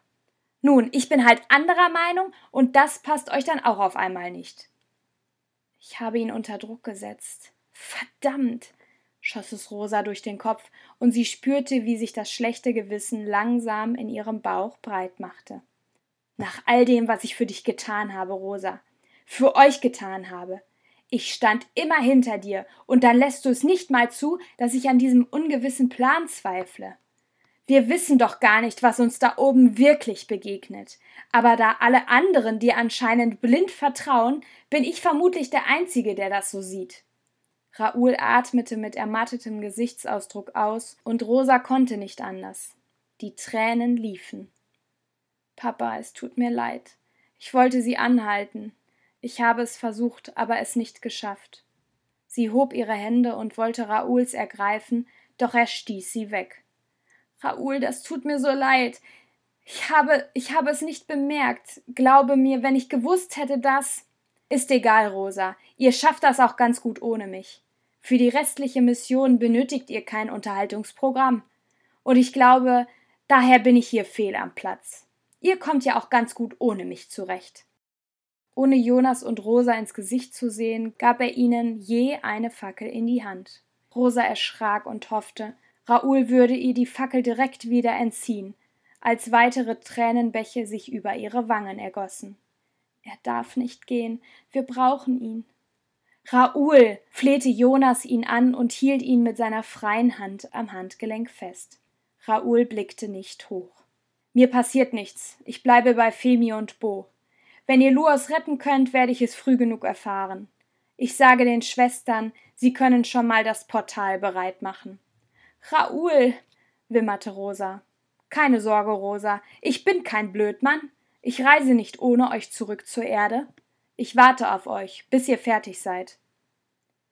Nun, ich bin halt anderer Meinung und das passt euch dann auch auf einmal nicht. Ich habe ihn unter Druck gesetzt. Verdammt, schoss es Rosa durch den Kopf, und sie spürte, wie sich das schlechte Gewissen langsam in ihrem Bauch breit machte. Nach all dem, was ich für dich getan habe, Rosa, für euch getan habe. Ich stand immer hinter dir, und dann lässt du es nicht mal zu, dass ich an diesem ungewissen Plan zweifle. Wir wissen doch gar nicht, was uns da oben wirklich begegnet. Aber da alle anderen dir anscheinend blind vertrauen, bin ich vermutlich der Einzige, der das so sieht. Raoul atmete mit ermattetem Gesichtsausdruck aus, und Rosa konnte nicht anders. Die Tränen liefen. Papa, es tut mir leid. Ich wollte Sie anhalten. Ich habe es versucht, aber es nicht geschafft. Sie hob ihre Hände und wollte Raouls ergreifen, doch er stieß sie weg. Raoul, das tut mir so leid. Ich habe, ich habe es nicht bemerkt. Glaube mir, wenn ich gewusst hätte, dass. Ist egal, Rosa. Ihr schafft das auch ganz gut ohne mich. Für die restliche Mission benötigt ihr kein Unterhaltungsprogramm. Und ich glaube, daher bin ich hier fehl am Platz. Ihr kommt ja auch ganz gut ohne mich zurecht. Ohne Jonas und Rosa ins Gesicht zu sehen, gab er ihnen je eine Fackel in die Hand. Rosa erschrak und hoffte, Raoul würde ihr die Fackel direkt wieder entziehen, als weitere Tränenbäche sich über ihre Wangen ergossen. Er darf nicht gehen, wir brauchen ihn. Raoul, flehte Jonas ihn an und hielt ihn mit seiner freien Hand am Handgelenk fest. Raoul blickte nicht hoch. Mir passiert nichts, ich bleibe bei Femi und Bo. Wenn ihr Luos retten könnt, werde ich es früh genug erfahren. Ich sage den Schwestern, sie können schon mal das Portal bereit machen. Raoul, wimmerte Rosa. Keine Sorge, Rosa, ich bin kein Blödmann. Ich reise nicht ohne euch zurück zur Erde. Ich warte auf euch, bis ihr fertig seid.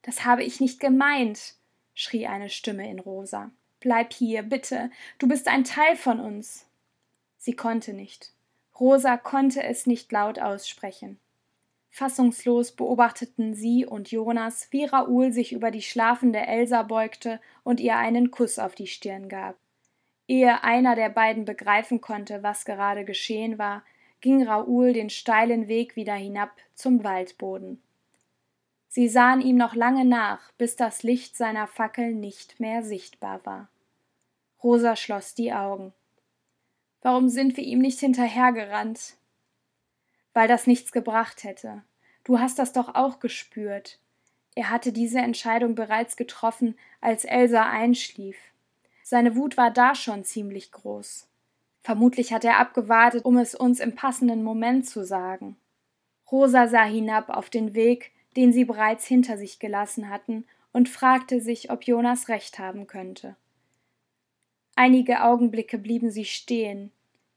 Das habe ich nicht gemeint, schrie eine Stimme in Rosa. Bleib hier, bitte, du bist ein Teil von uns. Sie konnte nicht. Rosa konnte es nicht laut aussprechen. Fassungslos beobachteten sie und Jonas, wie Raoul sich über die schlafende Elsa beugte und ihr einen Kuss auf die Stirn gab. Ehe einer der beiden begreifen konnte, was gerade geschehen war, ging Raoul den steilen Weg wieder hinab zum Waldboden. Sie sahen ihm noch lange nach, bis das Licht seiner Fackel nicht mehr sichtbar war. Rosa schloss die Augen. Warum sind wir ihm nicht hinterhergerannt? weil das nichts gebracht hätte. Du hast das doch auch gespürt. Er hatte diese Entscheidung bereits getroffen, als Elsa einschlief. Seine Wut war da schon ziemlich groß. Vermutlich hat er abgewartet, um es uns im passenden Moment zu sagen. Rosa sah hinab auf den Weg, den sie bereits hinter sich gelassen hatten, und fragte sich, ob Jonas recht haben könnte. Einige Augenblicke blieben sie stehen,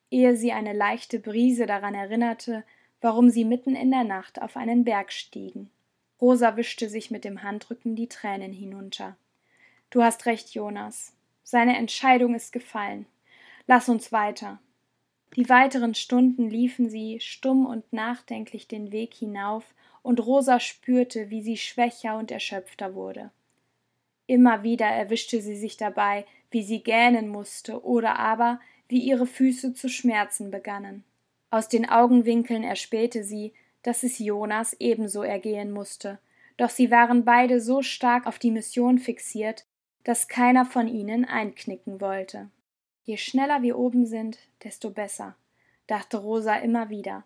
ehe sie eine leichte Brise daran erinnerte, warum sie mitten in der Nacht auf einen Berg stiegen. Rosa wischte sich mit dem Handrücken die Tränen hinunter. Du hast recht, Jonas. Seine Entscheidung ist gefallen. Lass uns weiter. Die weiteren Stunden liefen sie stumm und nachdenklich den Weg hinauf, und Rosa spürte, wie sie schwächer und erschöpfter wurde. Immer wieder erwischte sie sich dabei, wie sie gähnen musste oder aber wie ihre Füße zu schmerzen begannen. Aus den Augenwinkeln erspähte sie, dass es Jonas ebenso ergehen musste, doch sie waren beide so stark auf die Mission fixiert, dass keiner von ihnen einknicken wollte. Je schneller wir oben sind, desto besser, dachte Rosa immer wieder.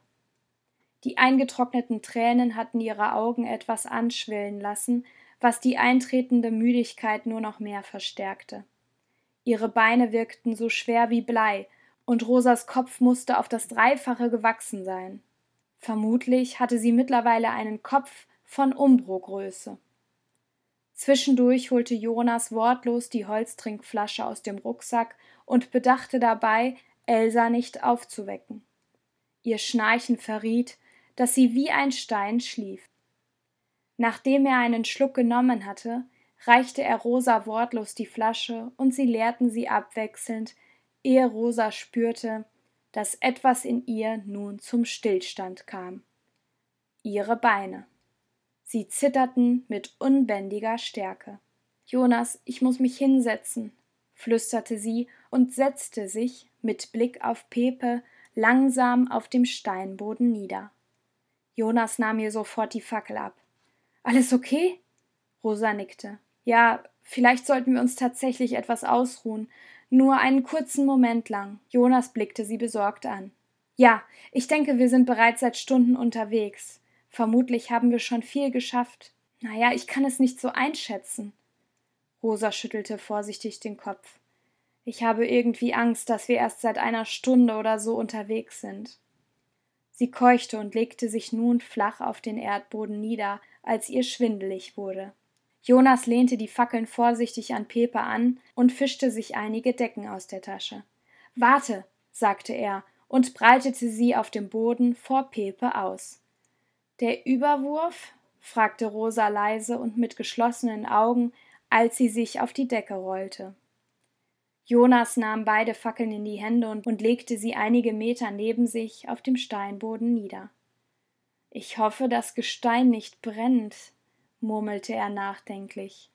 Die eingetrockneten Tränen hatten ihre Augen etwas anschwillen lassen, was die eintretende Müdigkeit nur noch mehr verstärkte. Ihre Beine wirkten so schwer wie Blei, und Rosas Kopf musste auf das Dreifache gewachsen sein. Vermutlich hatte sie mittlerweile einen Kopf von Umbro-Größe. Zwischendurch holte Jonas wortlos die Holztrinkflasche aus dem Rucksack und bedachte dabei, Elsa nicht aufzuwecken. Ihr Schnarchen verriet, dass sie wie ein Stein schlief. Nachdem er einen Schluck genommen hatte, reichte er Rosa wortlos die Flasche und sie leerten sie abwechselnd, ehe Rosa spürte, dass etwas in ihr nun zum Stillstand kam. Ihre Beine. Sie zitterten mit unbändiger Stärke. Jonas, ich muss mich hinsetzen, flüsterte sie und setzte sich, mit Blick auf Pepe, langsam auf dem Steinboden nieder. Jonas nahm ihr sofort die Fackel ab. Alles okay? Rosa nickte. Ja, vielleicht sollten wir uns tatsächlich etwas ausruhen. Nur einen kurzen Moment lang. Jonas blickte sie besorgt an. Ja, ich denke, wir sind bereits seit Stunden unterwegs. Vermutlich haben wir schon viel geschafft. Naja, ich kann es nicht so einschätzen. Rosa schüttelte vorsichtig den Kopf. Ich habe irgendwie Angst, dass wir erst seit einer Stunde oder so unterwegs sind. Sie keuchte und legte sich nun flach auf den Erdboden nieder, als ihr schwindelig wurde. Jonas lehnte die Fackeln vorsichtig an Pepe an und fischte sich einige Decken aus der Tasche. Warte, sagte er und breitete sie auf dem Boden vor Pepe aus. Der Überwurf? fragte Rosa leise und mit geschlossenen Augen, als sie sich auf die Decke rollte. Jonas nahm beide Fackeln in die Hände und, legte sie einige Meter neben sich auf dem Steinboden nieder. Ich hoffe, das Gestein nicht brennt, murmelte er nachdenklich.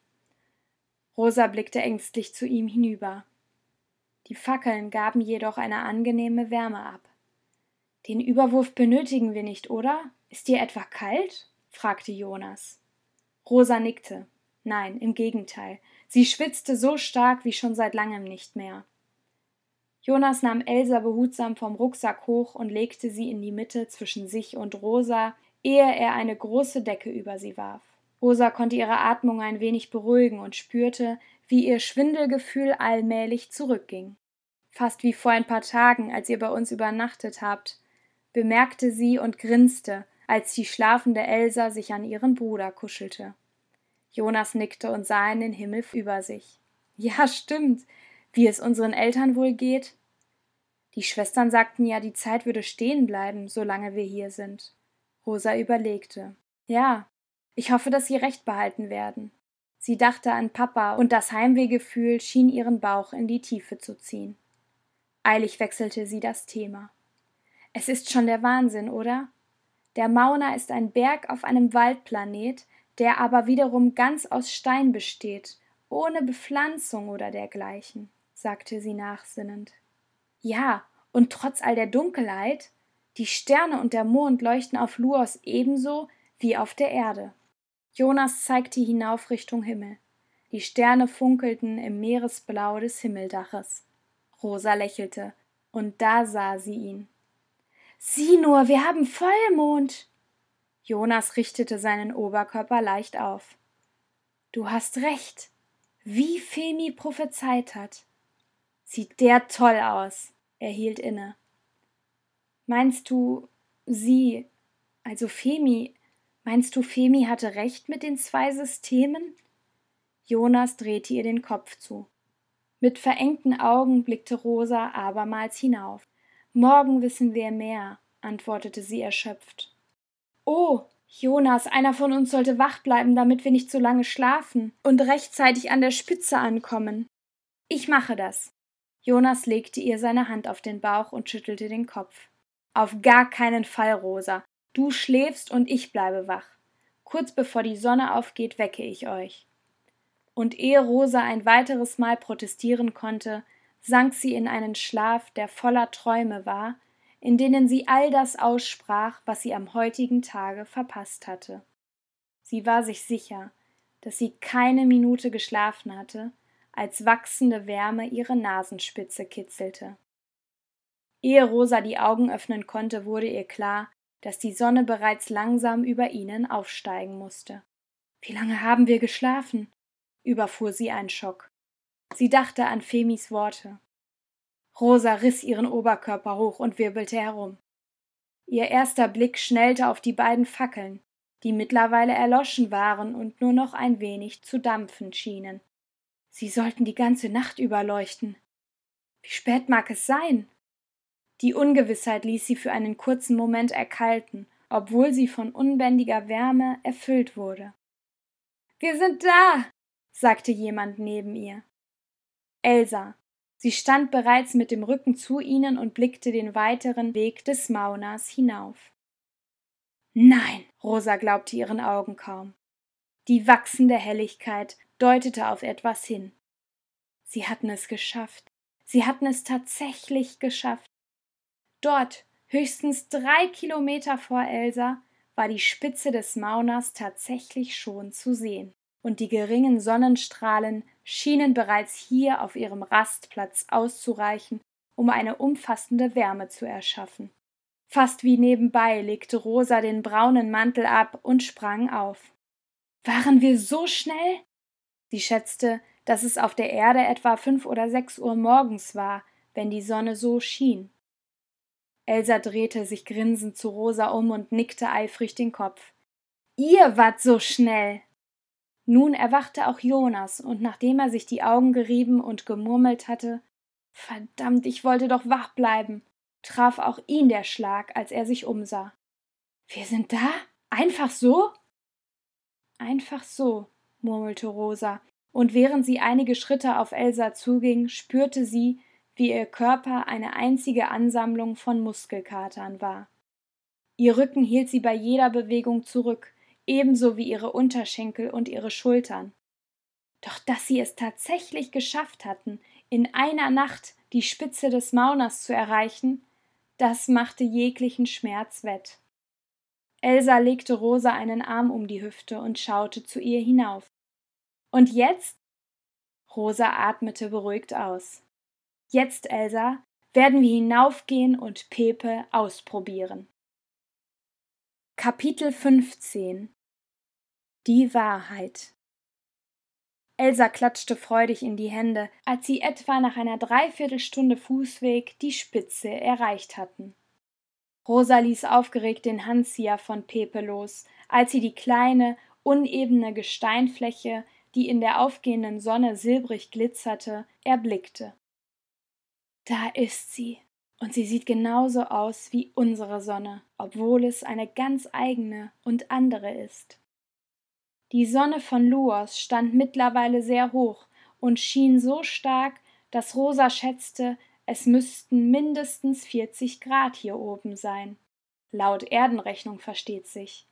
Rosa blickte ängstlich zu ihm hinüber. Die Fackeln gaben jedoch eine angenehme Wärme ab. Den Überwurf benötigen wir nicht, oder? Ist dir etwa kalt? fragte Jonas. Rosa nickte. Nein, im Gegenteil. Sie schwitzte so stark wie schon seit langem nicht mehr. Jonas nahm Elsa behutsam vom Rucksack hoch und legte sie in die Mitte zwischen sich und Rosa, ehe er eine große Decke über sie warf. Rosa konnte ihre Atmung ein wenig beruhigen und spürte, wie ihr Schwindelgefühl allmählich zurückging. Fast wie vor ein paar Tagen, als ihr bei uns übernachtet habt, bemerkte sie und grinste, als die schlafende Elsa sich an ihren Bruder kuschelte. Jonas nickte und sah in den Himmel über sich. Ja, stimmt. Wie es unseren Eltern wohl geht? Die Schwestern sagten ja, die Zeit würde stehen bleiben, solange wir hier sind. Rosa überlegte. Ja, ich hoffe, dass sie recht behalten werden. Sie dachte an Papa, und das Heimwehgefühl schien ihren Bauch in die Tiefe zu ziehen. Eilig wechselte sie das Thema. Es ist schon der Wahnsinn, oder? Der Mauna ist ein Berg auf einem Waldplanet, der aber wiederum ganz aus Stein besteht, ohne Bepflanzung oder dergleichen, sagte sie nachsinnend. Ja, und trotz all der Dunkelheit, die Sterne und der Mond leuchten auf Luos ebenso wie auf der Erde. Jonas zeigte hinauf Richtung Himmel. Die Sterne funkelten im Meeresblau des Himmeldaches. Rosa lächelte, und da sah sie ihn. Sieh nur, wir haben Vollmond. Jonas richtete seinen Oberkörper leicht auf. Du hast recht. Wie Femi prophezeit hat. Sieht der toll aus. Er hielt inne. Meinst du, sie, also Femi, meinst du, Femi hatte recht mit den zwei Systemen? Jonas drehte ihr den Kopf zu. Mit verengten Augen blickte Rosa abermals hinauf. Morgen wissen wir mehr, antwortete sie erschöpft. Oh, Jonas, einer von uns sollte wach bleiben, damit wir nicht so lange schlafen und rechtzeitig an der Spitze ankommen. Ich mache das. Jonas legte ihr seine Hand auf den Bauch und schüttelte den Kopf. Auf gar keinen Fall, Rosa. Du schläfst und ich bleibe wach. Kurz bevor die Sonne aufgeht, wecke ich euch. Und ehe Rosa ein weiteres Mal protestieren konnte, sank sie in einen Schlaf, der voller Träume war, in denen sie all das aussprach, was sie am heutigen Tage verpasst hatte. Sie war sich sicher, dass sie keine Minute geschlafen hatte, als wachsende Wärme ihre Nasenspitze kitzelte. Ehe Rosa die Augen öffnen konnte, wurde ihr klar, dass die Sonne bereits langsam über ihnen aufsteigen musste. Wie lange haben wir geschlafen? überfuhr sie ein Schock. Sie dachte an Femis Worte. Rosa riss ihren Oberkörper hoch und wirbelte herum. Ihr erster Blick schnellte auf die beiden Fackeln, die mittlerweile erloschen waren und nur noch ein wenig zu dampfen schienen. Sie sollten die ganze Nacht überleuchten. Wie spät mag es sein? Die Ungewissheit ließ sie für einen kurzen Moment erkalten, obwohl sie von unbändiger Wärme erfüllt wurde. Wir sind da, sagte jemand neben ihr. Elsa, Sie stand bereits mit dem Rücken zu ihnen und blickte den weiteren Weg des Maunas hinauf. Nein, Rosa glaubte ihren Augen kaum. Die wachsende Helligkeit deutete auf etwas hin. Sie hatten es geschafft. Sie hatten es tatsächlich geschafft. Dort, höchstens drei Kilometer vor Elsa, war die Spitze des Mauners tatsächlich schon zu sehen, und die geringen Sonnenstrahlen schienen bereits hier auf ihrem Rastplatz auszureichen, um eine umfassende Wärme zu erschaffen. Fast wie nebenbei legte Rosa den braunen Mantel ab und sprang auf. Waren wir so schnell? Sie schätzte, dass es auf der Erde etwa fünf oder sechs Uhr morgens war, wenn die Sonne so schien. Elsa drehte sich grinsend zu Rosa um und nickte eifrig den Kopf. Ihr wart so schnell. Nun erwachte auch Jonas, und nachdem er sich die Augen gerieben und gemurmelt hatte, Verdammt, ich wollte doch wach bleiben, traf auch ihn der Schlag, als er sich umsah. Wir sind da? Einfach so? Einfach so, murmelte Rosa, und während sie einige Schritte auf Elsa zuging, spürte sie, wie ihr Körper eine einzige Ansammlung von Muskelkatern war. Ihr Rücken hielt sie bei jeder Bewegung zurück, ebenso wie ihre Unterschenkel und ihre Schultern. Doch dass sie es tatsächlich geschafft hatten, in einer Nacht die Spitze des Mauners zu erreichen, das machte jeglichen Schmerz wett. Elsa legte Rosa einen Arm um die Hüfte und schaute zu ihr hinauf. Und jetzt? Rosa atmete beruhigt aus. Jetzt, Elsa, werden wir hinaufgehen und Pepe ausprobieren. Kapitel 15 Die Wahrheit Elsa klatschte freudig in die Hände, als sie etwa nach einer Dreiviertelstunde Fußweg die Spitze erreicht hatten. Rosa ließ aufgeregt den Handzieher von Pepe los, als sie die kleine, unebene Gesteinfläche, die in der aufgehenden Sonne silbrig glitzerte, erblickte. Da ist sie. Und sie sieht genauso aus wie unsere Sonne, obwohl es eine ganz eigene und andere ist. Die Sonne von Luos stand mittlerweile sehr hoch und schien so stark, dass Rosa schätzte, es müssten mindestens 40 Grad hier oben sein. Laut Erdenrechnung versteht sich.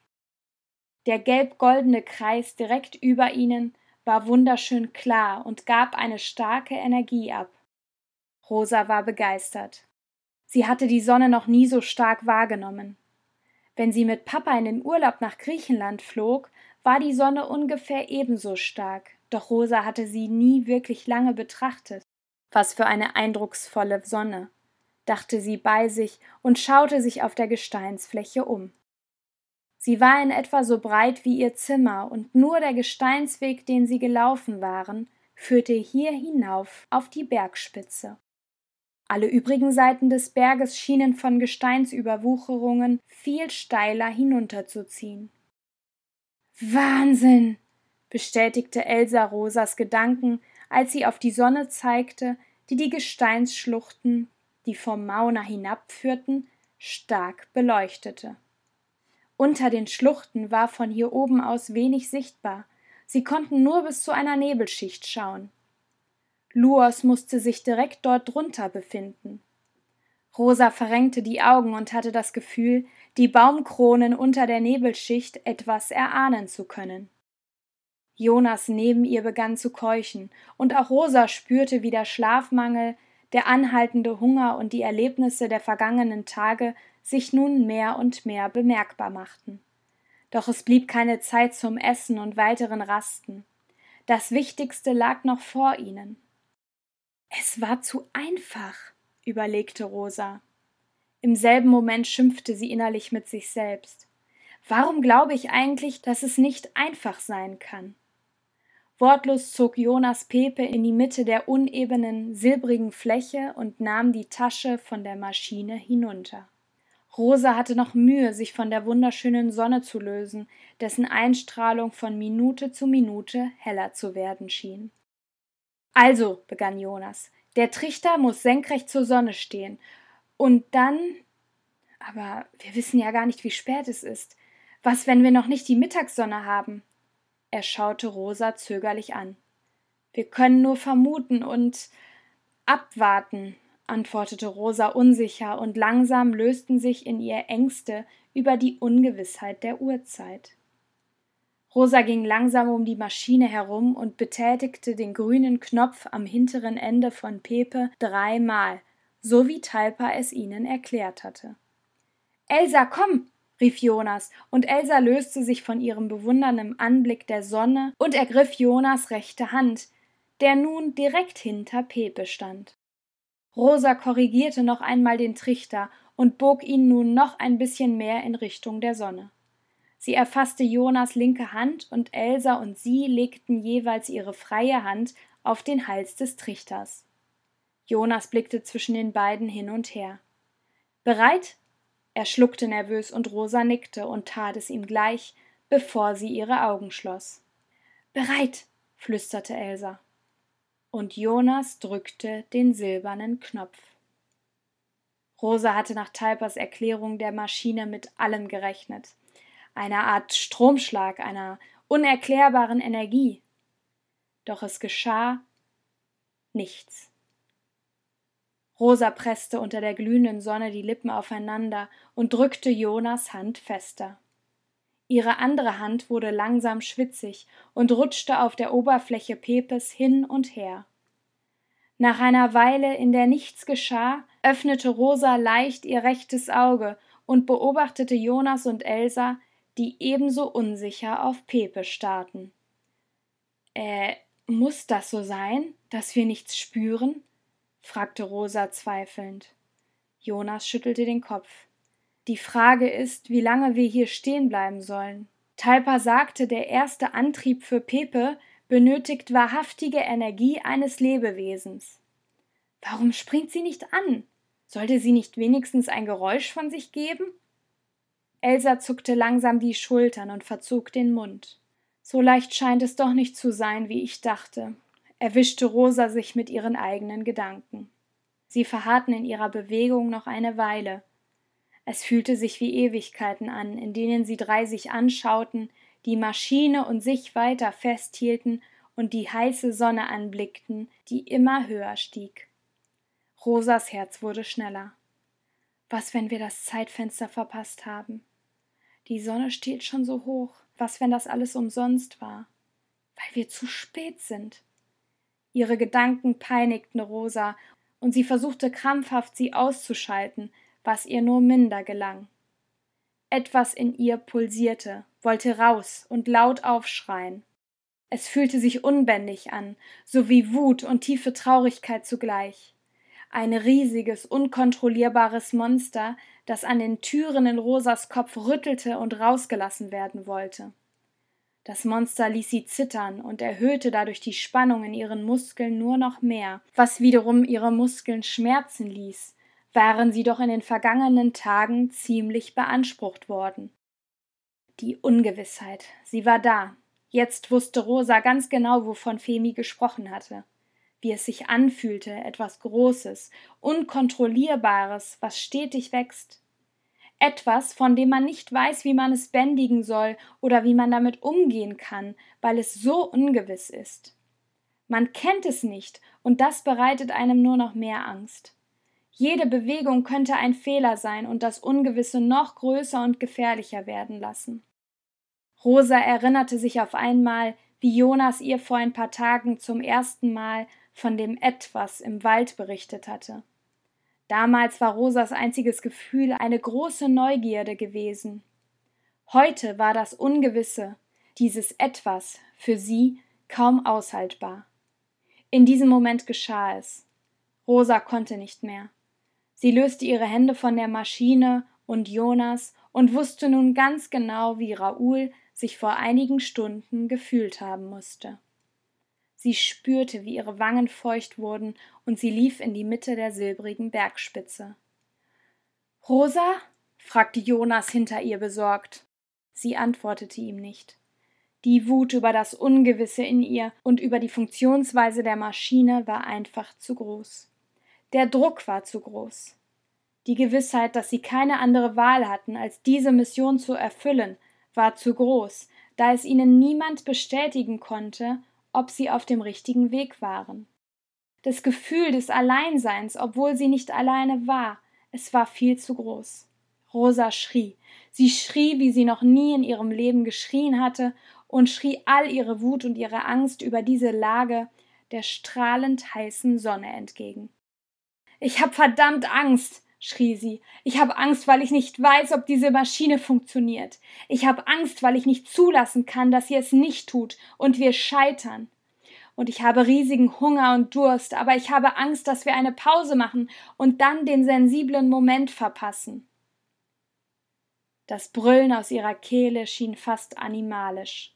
Der gelb-goldene Kreis direkt über ihnen war wunderschön klar und gab eine starke Energie ab. Rosa war begeistert. Sie hatte die Sonne noch nie so stark wahrgenommen. Wenn sie mit Papa in den Urlaub nach Griechenland flog, war die Sonne ungefähr ebenso stark, doch Rosa hatte sie nie wirklich lange betrachtet. Was für eine eindrucksvolle Sonne, dachte sie bei sich und schaute sich auf der Gesteinsfläche um. Sie war in etwa so breit wie ihr Zimmer, und nur der Gesteinsweg, den sie gelaufen waren, führte hier hinauf auf die Bergspitze. Alle übrigen Seiten des Berges schienen von Gesteinsüberwucherungen viel steiler hinunterzuziehen. Wahnsinn! bestätigte Elsa Rosas Gedanken, als sie auf die Sonne zeigte, die die Gesteinsschluchten, die vom Mauna hinabführten, stark beleuchtete. Unter den Schluchten war von hier oben aus wenig sichtbar, sie konnten nur bis zu einer Nebelschicht schauen. Luos musste sich direkt dort drunter befinden. Rosa verrenkte die Augen und hatte das Gefühl, die Baumkronen unter der Nebelschicht etwas erahnen zu können. Jonas neben ihr begann zu keuchen, und auch Rosa spürte, wie der Schlafmangel, der anhaltende Hunger und die Erlebnisse der vergangenen Tage sich nun mehr und mehr bemerkbar machten. Doch es blieb keine Zeit zum Essen und weiteren Rasten. Das Wichtigste lag noch vor ihnen. Es war zu einfach, überlegte Rosa. Im selben Moment schimpfte sie innerlich mit sich selbst. Warum glaube ich eigentlich, dass es nicht einfach sein kann? Wortlos zog Jonas Pepe in die Mitte der unebenen, silbrigen Fläche und nahm die Tasche von der Maschine hinunter. Rosa hatte noch Mühe, sich von der wunderschönen Sonne zu lösen, dessen Einstrahlung von Minute zu Minute heller zu werden schien. Also, begann Jonas, der Trichter muss senkrecht zur Sonne stehen. Und dann. Aber wir wissen ja gar nicht, wie spät es ist. Was, wenn wir noch nicht die Mittagssonne haben? Er schaute Rosa zögerlich an. Wir können nur vermuten und abwarten, antwortete Rosa unsicher, und langsam lösten sich in ihr Ängste über die Ungewissheit der Uhrzeit. Rosa ging langsam um die Maschine herum und betätigte den grünen Knopf am hinteren Ende von Pepe dreimal, so wie Talpa es ihnen erklärt hatte. Elsa, komm! rief Jonas, und Elsa löste sich von ihrem bewundernden Anblick der Sonne und ergriff Jonas rechte Hand, der nun direkt hinter Pepe stand. Rosa korrigierte noch einmal den Trichter und bog ihn nun noch ein bisschen mehr in Richtung der Sonne. Sie erfasste Jonas linke Hand und Elsa und sie legten jeweils ihre freie Hand auf den Hals des Trichters. Jonas blickte zwischen den beiden hin und her. Bereit? Er schluckte nervös und Rosa nickte und tat es ihm gleich, bevor sie ihre Augen schloss. Bereit, flüsterte Elsa. Und Jonas drückte den silbernen Knopf. Rosa hatte nach Talpers Erklärung der Maschine mit allem gerechnet einer Art Stromschlag, einer unerklärbaren Energie. Doch es geschah nichts. Rosa presste unter der glühenden Sonne die Lippen aufeinander und drückte Jonas Hand fester. Ihre andere Hand wurde langsam schwitzig und rutschte auf der Oberfläche Pepes hin und her. Nach einer Weile, in der nichts geschah, öffnete Rosa leicht ihr rechtes Auge und beobachtete Jonas und Elsa, die ebenso unsicher auf Pepe starrten. Äh, muss das so sein, dass wir nichts spüren? fragte Rosa zweifelnd. Jonas schüttelte den Kopf. Die Frage ist, wie lange wir hier stehen bleiben sollen. Talpa sagte, der erste Antrieb für Pepe benötigt wahrhaftige Energie eines Lebewesens. Warum springt sie nicht an? Sollte sie nicht wenigstens ein Geräusch von sich geben? Elsa zuckte langsam die Schultern und verzog den Mund. So leicht scheint es doch nicht zu sein, wie ich dachte, erwischte Rosa sich mit ihren eigenen Gedanken. Sie verharrten in ihrer Bewegung noch eine Weile. Es fühlte sich wie Ewigkeiten an, in denen sie drei sich anschauten, die Maschine und sich weiter festhielten und die heiße Sonne anblickten, die immer höher stieg. Rosas Herz wurde schneller. Was, wenn wir das Zeitfenster verpasst haben? Die Sonne steht schon so hoch. Was, wenn das alles umsonst war? Weil wir zu spät sind. Ihre Gedanken peinigten Rosa, und sie versuchte krampfhaft, sie auszuschalten, was ihr nur minder gelang. Etwas in ihr pulsierte, wollte raus und laut aufschreien. Es fühlte sich unbändig an, sowie Wut und tiefe Traurigkeit zugleich ein riesiges, unkontrollierbares Monster, das an den Türen in Rosas Kopf rüttelte und rausgelassen werden wollte. Das Monster ließ sie zittern und erhöhte dadurch die Spannung in ihren Muskeln nur noch mehr, was wiederum ihre Muskeln schmerzen ließ, waren sie doch in den vergangenen Tagen ziemlich beansprucht worden. Die Ungewissheit, sie war da. Jetzt wusste Rosa ganz genau, wovon Femi gesprochen hatte wie es sich anfühlte, etwas Großes, Unkontrollierbares, was stetig wächst. Etwas, von dem man nicht weiß, wie man es bändigen soll oder wie man damit umgehen kann, weil es so ungewiss ist. Man kennt es nicht, und das bereitet einem nur noch mehr Angst. Jede Bewegung könnte ein Fehler sein und das Ungewisse noch größer und gefährlicher werden lassen. Rosa erinnerte sich auf einmal, wie Jonas ihr vor ein paar Tagen zum ersten Mal von dem Etwas im Wald berichtet hatte. Damals war Rosas einziges Gefühl eine große Neugierde gewesen. Heute war das Ungewisse, dieses Etwas, für sie kaum aushaltbar. In diesem Moment geschah es. Rosa konnte nicht mehr. Sie löste ihre Hände von der Maschine und Jonas und wusste nun ganz genau, wie Raoul sich vor einigen Stunden gefühlt haben musste. Sie spürte, wie ihre Wangen feucht wurden, und sie lief in die Mitte der silbrigen Bergspitze. Rosa? fragte Jonas hinter ihr besorgt. Sie antwortete ihm nicht. Die Wut über das Ungewisse in ihr und über die Funktionsweise der Maschine war einfach zu groß. Der Druck war zu groß. Die Gewissheit, dass sie keine andere Wahl hatten, als diese Mission zu erfüllen, war zu groß, da es ihnen niemand bestätigen konnte, ob sie auf dem richtigen Weg waren. Das Gefühl des Alleinseins, obwohl sie nicht alleine war, es war viel zu groß. Rosa schrie. Sie schrie, wie sie noch nie in ihrem Leben geschrien hatte, und schrie all ihre Wut und ihre Angst über diese Lage der strahlend heißen Sonne entgegen. Ich hab verdammt Angst, schrie sie. Ich habe Angst, weil ich nicht weiß, ob diese Maschine funktioniert. Ich habe Angst, weil ich nicht zulassen kann, dass sie es nicht tut und wir scheitern. Und ich habe riesigen Hunger und Durst, aber ich habe Angst, dass wir eine Pause machen und dann den sensiblen Moment verpassen. Das Brüllen aus ihrer Kehle schien fast animalisch.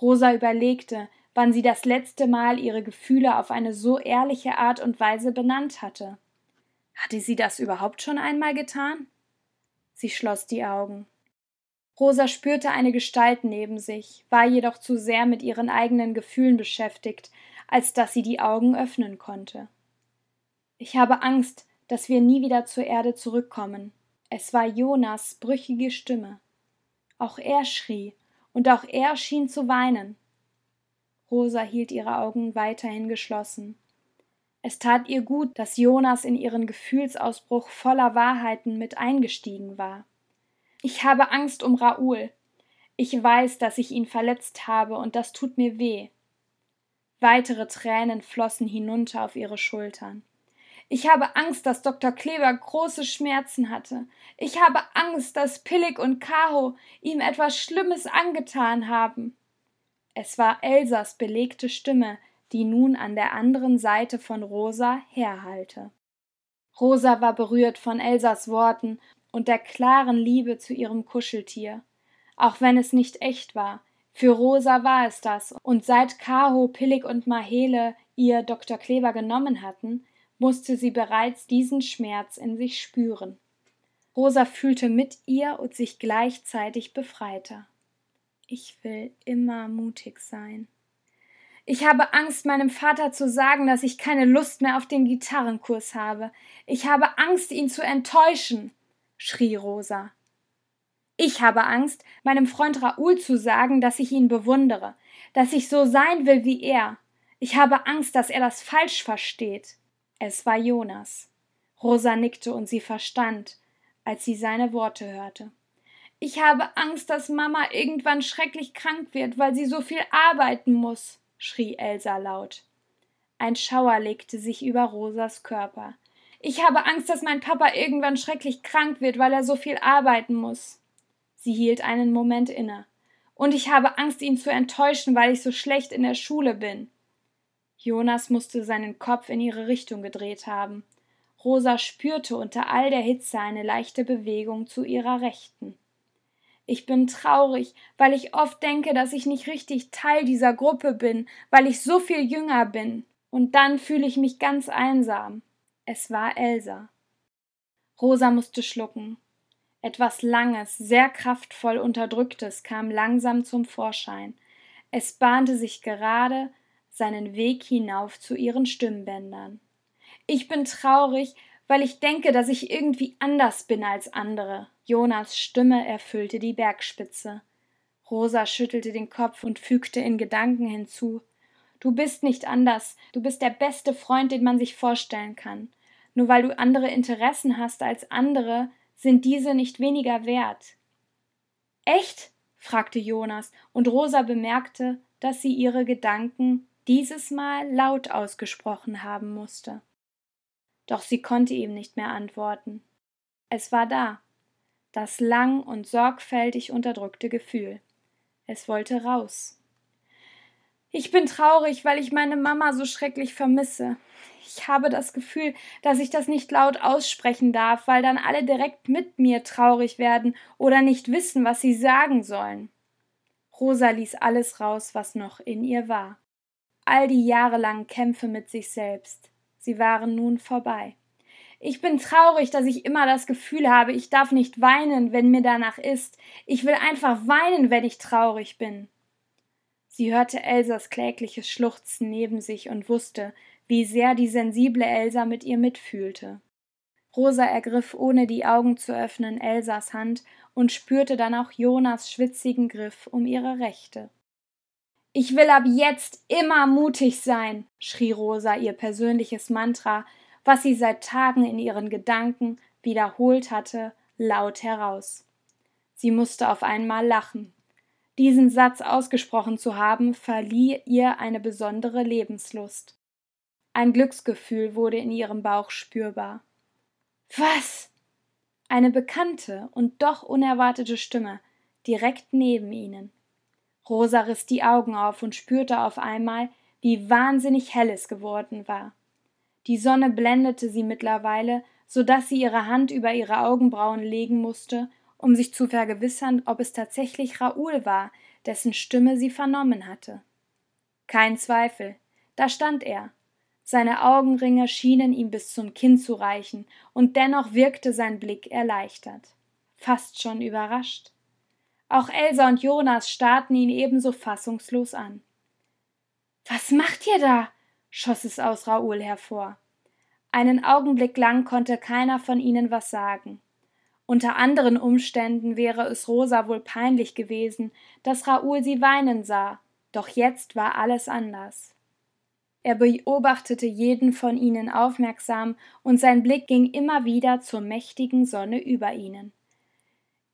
Rosa überlegte, wann sie das letzte Mal ihre Gefühle auf eine so ehrliche Art und Weise benannt hatte. Hatte sie das überhaupt schon einmal getan? Sie schloss die Augen. Rosa spürte eine Gestalt neben sich, war jedoch zu sehr mit ihren eigenen Gefühlen beschäftigt, als dass sie die Augen öffnen konnte. Ich habe Angst, dass wir nie wieder zur Erde zurückkommen. Es war Jonas brüchige Stimme. Auch er schrie, und auch er schien zu weinen. Rosa hielt ihre Augen weiterhin geschlossen. Es tat ihr gut, dass Jonas in ihren Gefühlsausbruch voller Wahrheiten mit eingestiegen war. Ich habe Angst um Raoul. Ich weiß, dass ich ihn verletzt habe, und das tut mir weh. Weitere Tränen flossen hinunter auf ihre Schultern. Ich habe Angst, dass Dr. Kleber große Schmerzen hatte. Ich habe Angst, dass Pillig und Kaho ihm etwas Schlimmes angetan haben. Es war Elsas belegte Stimme, die nun an der anderen Seite von Rosa herhallte. Rosa war berührt von Elsas Worten und der klaren Liebe zu ihrem Kuscheltier. Auch wenn es nicht echt war, für Rosa war es das, und seit Kaho, Pillig und Mahele ihr Dr. Kleber genommen hatten, musste sie bereits diesen Schmerz in sich spüren. Rosa fühlte mit ihr und sich gleichzeitig befreiter. Ich will immer mutig sein. Ich habe Angst, meinem Vater zu sagen, dass ich keine Lust mehr auf den Gitarrenkurs habe. Ich habe Angst, ihn zu enttäuschen, schrie Rosa. Ich habe Angst, meinem Freund Raoul zu sagen, dass ich ihn bewundere, dass ich so sein will wie er. Ich habe Angst, dass er das falsch versteht. Es war Jonas. Rosa nickte und sie verstand, als sie seine Worte hörte. Ich habe Angst, dass Mama irgendwann schrecklich krank wird, weil sie so viel arbeiten muss schrie Elsa laut. Ein Schauer legte sich über Rosas Körper. Ich habe Angst, dass mein Papa irgendwann schrecklich krank wird, weil er so viel arbeiten muss. Sie hielt einen Moment inne. Und ich habe Angst, ihn zu enttäuschen, weil ich so schlecht in der Schule bin. Jonas musste seinen Kopf in ihre Richtung gedreht haben. Rosa spürte unter all der Hitze eine leichte Bewegung zu ihrer Rechten. Ich bin traurig, weil ich oft denke, dass ich nicht richtig Teil dieser Gruppe bin, weil ich so viel jünger bin. Und dann fühle ich mich ganz einsam. Es war Elsa. Rosa musste schlucken. Etwas Langes, sehr kraftvoll Unterdrücktes kam langsam zum Vorschein. Es bahnte sich gerade seinen Weg hinauf zu ihren Stimmbändern. Ich bin traurig, weil ich denke, dass ich irgendwie anders bin als andere. Jonas Stimme erfüllte die Bergspitze. Rosa schüttelte den Kopf und fügte in Gedanken hinzu Du bist nicht anders, du bist der beste Freund, den man sich vorstellen kann. Nur weil du andere Interessen hast als andere, sind diese nicht weniger wert. Echt? fragte Jonas, und Rosa bemerkte, dass sie ihre Gedanken dieses Mal laut ausgesprochen haben musste. Doch sie konnte ihm nicht mehr antworten. Es war da, das lang und sorgfältig unterdrückte Gefühl. Es wollte raus. Ich bin traurig, weil ich meine Mama so schrecklich vermisse. Ich habe das Gefühl, dass ich das nicht laut aussprechen darf, weil dann alle direkt mit mir traurig werden oder nicht wissen, was sie sagen sollen. Rosa ließ alles raus, was noch in ihr war. All die jahrelangen Kämpfe mit sich selbst, Sie waren nun vorbei. Ich bin traurig, dass ich immer das Gefühl habe, ich darf nicht weinen, wenn mir danach ist. Ich will einfach weinen, wenn ich traurig bin. Sie hörte Elsas klägliches Schluchzen neben sich und wusste, wie sehr die sensible Elsa mit ihr mitfühlte. Rosa ergriff, ohne die Augen zu öffnen, Elsas Hand und spürte dann auch Jonas schwitzigen Griff um ihre Rechte. Ich will ab jetzt immer mutig sein, schrie Rosa ihr persönliches Mantra, was sie seit Tagen in ihren Gedanken wiederholt hatte, laut heraus. Sie musste auf einmal lachen. Diesen Satz ausgesprochen zu haben, verlieh ihr eine besondere Lebenslust. Ein Glücksgefühl wurde in ihrem Bauch spürbar. Was? Eine bekannte und doch unerwartete Stimme, direkt neben ihnen. Rosa riss die Augen auf und spürte auf einmal, wie wahnsinnig hell es geworden war. Die Sonne blendete sie mittlerweile, so dass sie ihre Hand über ihre Augenbrauen legen musste, um sich zu vergewissern, ob es tatsächlich Raoul war, dessen Stimme sie vernommen hatte. Kein Zweifel, da stand er. Seine Augenringe schienen ihm bis zum Kinn zu reichen, und dennoch wirkte sein Blick erleichtert, fast schon überrascht. Auch Elsa und Jonas starrten ihn ebenso fassungslos an. Was macht ihr da? schoss es aus Raoul hervor. Einen Augenblick lang konnte keiner von ihnen was sagen. Unter anderen Umständen wäre es Rosa wohl peinlich gewesen, dass Raoul sie weinen sah, doch jetzt war alles anders. Er beobachtete jeden von ihnen aufmerksam, und sein Blick ging immer wieder zur mächtigen Sonne über ihnen.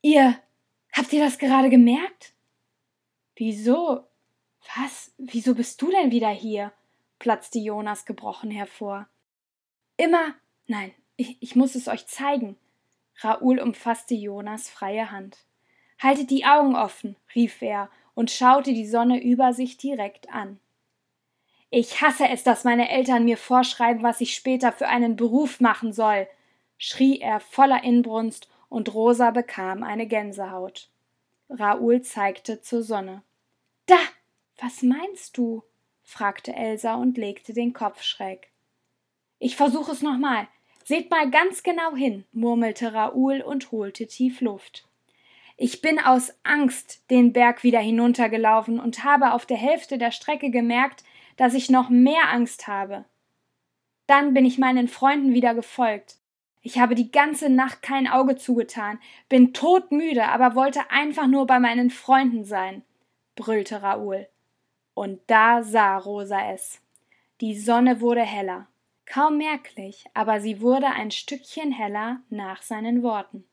Ihr. Habt ihr das gerade gemerkt? Wieso? Was? Wieso bist du denn wieder hier? platzte Jonas gebrochen hervor. Immer. Nein, ich, ich muss es euch zeigen. Raoul umfasste Jonas freie Hand. Haltet die Augen offen, rief er und schaute die Sonne über sich direkt an. Ich hasse es, dass meine Eltern mir vorschreiben, was ich später für einen Beruf machen soll, schrie er voller Inbrunst, und Rosa bekam eine Gänsehaut. Raoul zeigte zur Sonne. Da. Was meinst du? fragte Elsa und legte den Kopf schräg. Ich versuche es nochmal. Seht mal ganz genau hin, murmelte Raoul und holte tief Luft. Ich bin aus Angst den Berg wieder hinuntergelaufen und habe auf der Hälfte der Strecke gemerkt, dass ich noch mehr Angst habe. Dann bin ich meinen Freunden wieder gefolgt. Ich habe die ganze Nacht kein Auge zugetan, bin todmüde, aber wollte einfach nur bei meinen Freunden sein, brüllte Raoul. Und da sah Rosa es. Die Sonne wurde heller. Kaum merklich, aber sie wurde ein Stückchen heller nach seinen Worten.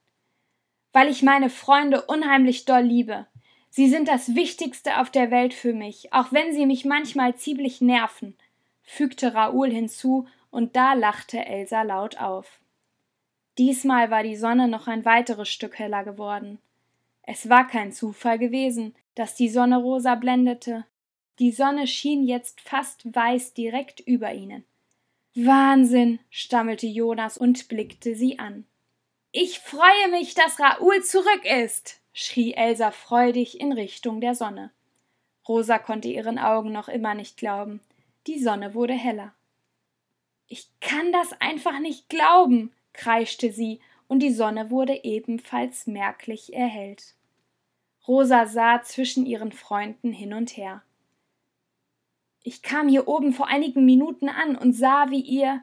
Weil ich meine Freunde unheimlich doll liebe. Sie sind das Wichtigste auf der Welt für mich, auch wenn sie mich manchmal ziemlich nerven, fügte Raoul hinzu, und da lachte Elsa laut auf. Diesmal war die Sonne noch ein weiteres Stück heller geworden. Es war kein Zufall gewesen, dass die Sonne rosa blendete. Die Sonne schien jetzt fast weiß direkt über ihnen. Wahnsinn, stammelte Jonas und blickte sie an. Ich freue mich, dass Raoul zurück ist, schrie Elsa freudig in Richtung der Sonne. Rosa konnte ihren Augen noch immer nicht glauben. Die Sonne wurde heller. Ich kann das einfach nicht glauben, kreischte sie, und die Sonne wurde ebenfalls merklich erhellt. Rosa sah zwischen ihren Freunden hin und her. Ich kam hier oben vor einigen Minuten an und sah, wie ihr,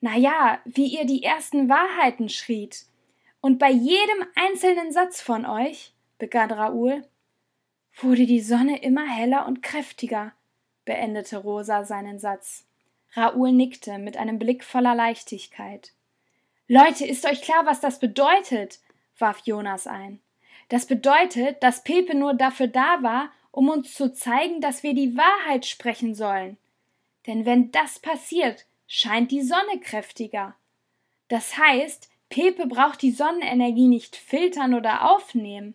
na ja, wie ihr die ersten Wahrheiten schriet. Und bei jedem einzelnen Satz von euch, begann Raoul, wurde die Sonne immer heller und kräftiger, beendete Rosa seinen Satz. Raoul nickte mit einem Blick voller Leichtigkeit. Leute, ist euch klar, was das bedeutet? warf Jonas ein. Das bedeutet, dass Pepe nur dafür da war, um uns zu zeigen, dass wir die Wahrheit sprechen sollen. Denn wenn das passiert, scheint die Sonne kräftiger. Das heißt, Pepe braucht die Sonnenenergie nicht filtern oder aufnehmen.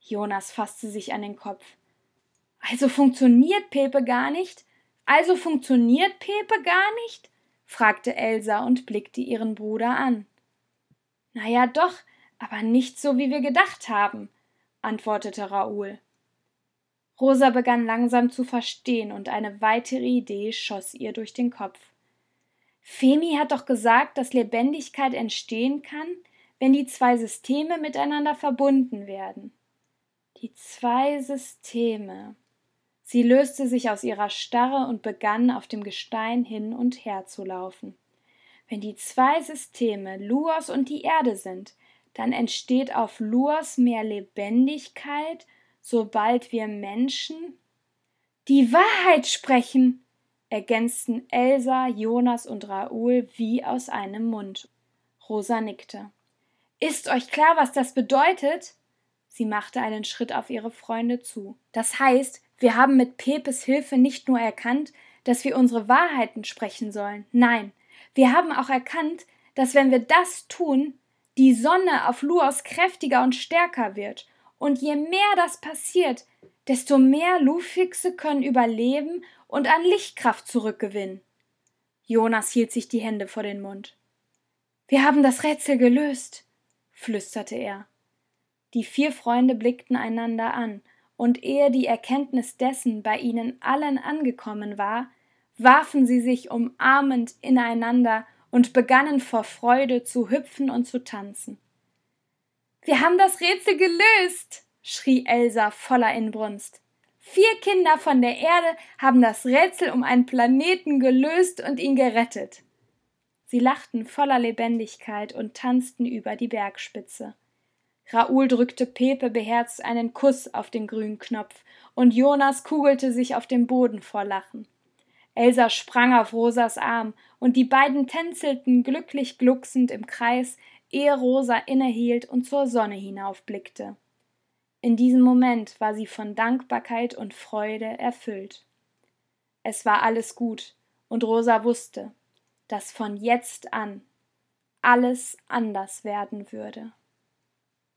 Jonas fasste sich an den Kopf. Also funktioniert Pepe gar nicht? Also funktioniert Pepe gar nicht? Fragte Elsa und blickte ihren Bruder an. Na ja, doch, aber nicht so, wie wir gedacht haben, antwortete Raoul. Rosa begann langsam zu verstehen, und eine weitere Idee schoss ihr durch den Kopf. Femi hat doch gesagt, dass Lebendigkeit entstehen kann, wenn die zwei Systeme miteinander verbunden werden. Die zwei Systeme. Sie löste sich aus ihrer Starre und begann auf dem Gestein hin und her zu laufen. Wenn die zwei Systeme Luos und die Erde sind, dann entsteht auf Luos mehr Lebendigkeit sobald wir Menschen die Wahrheit sprechen, ergänzten Elsa, Jonas und Raoul wie aus einem Mund. Rosa nickte. Ist euch klar, was das bedeutet? Sie machte einen Schritt auf ihre Freunde zu. Das heißt, wir haben mit Pepes Hilfe nicht nur erkannt, dass wir unsere Wahrheiten sprechen sollen. Nein, wir haben auch erkannt, dass wenn wir das tun, die Sonne auf Luos kräftiger und stärker wird. Und je mehr das passiert, desto mehr Lufixe können überleben und an Lichtkraft zurückgewinnen. Jonas hielt sich die Hände vor den Mund. Wir haben das Rätsel gelöst, flüsterte er. Die vier Freunde blickten einander an, und ehe die Erkenntnis dessen bei ihnen allen angekommen war, warfen sie sich umarmend ineinander und begannen vor Freude zu hüpfen und zu tanzen. Wir haben das Rätsel gelöst, schrie Elsa voller Inbrunst. Vier Kinder von der Erde haben das Rätsel um einen Planeten gelöst und ihn gerettet. Sie lachten voller Lebendigkeit und tanzten über die Bergspitze. Raoul drückte Pepe beherzt einen Kuss auf den grünen Knopf, und Jonas kugelte sich auf dem Boden vor Lachen. Elsa sprang auf Rosas Arm, und die beiden tänzelten glücklich glucksend im Kreis, ehe Rosa innehielt und zur Sonne hinaufblickte. In diesem Moment war sie von Dankbarkeit und Freude erfüllt. Es war alles gut, und Rosa wusste, dass von jetzt an alles anders werden würde.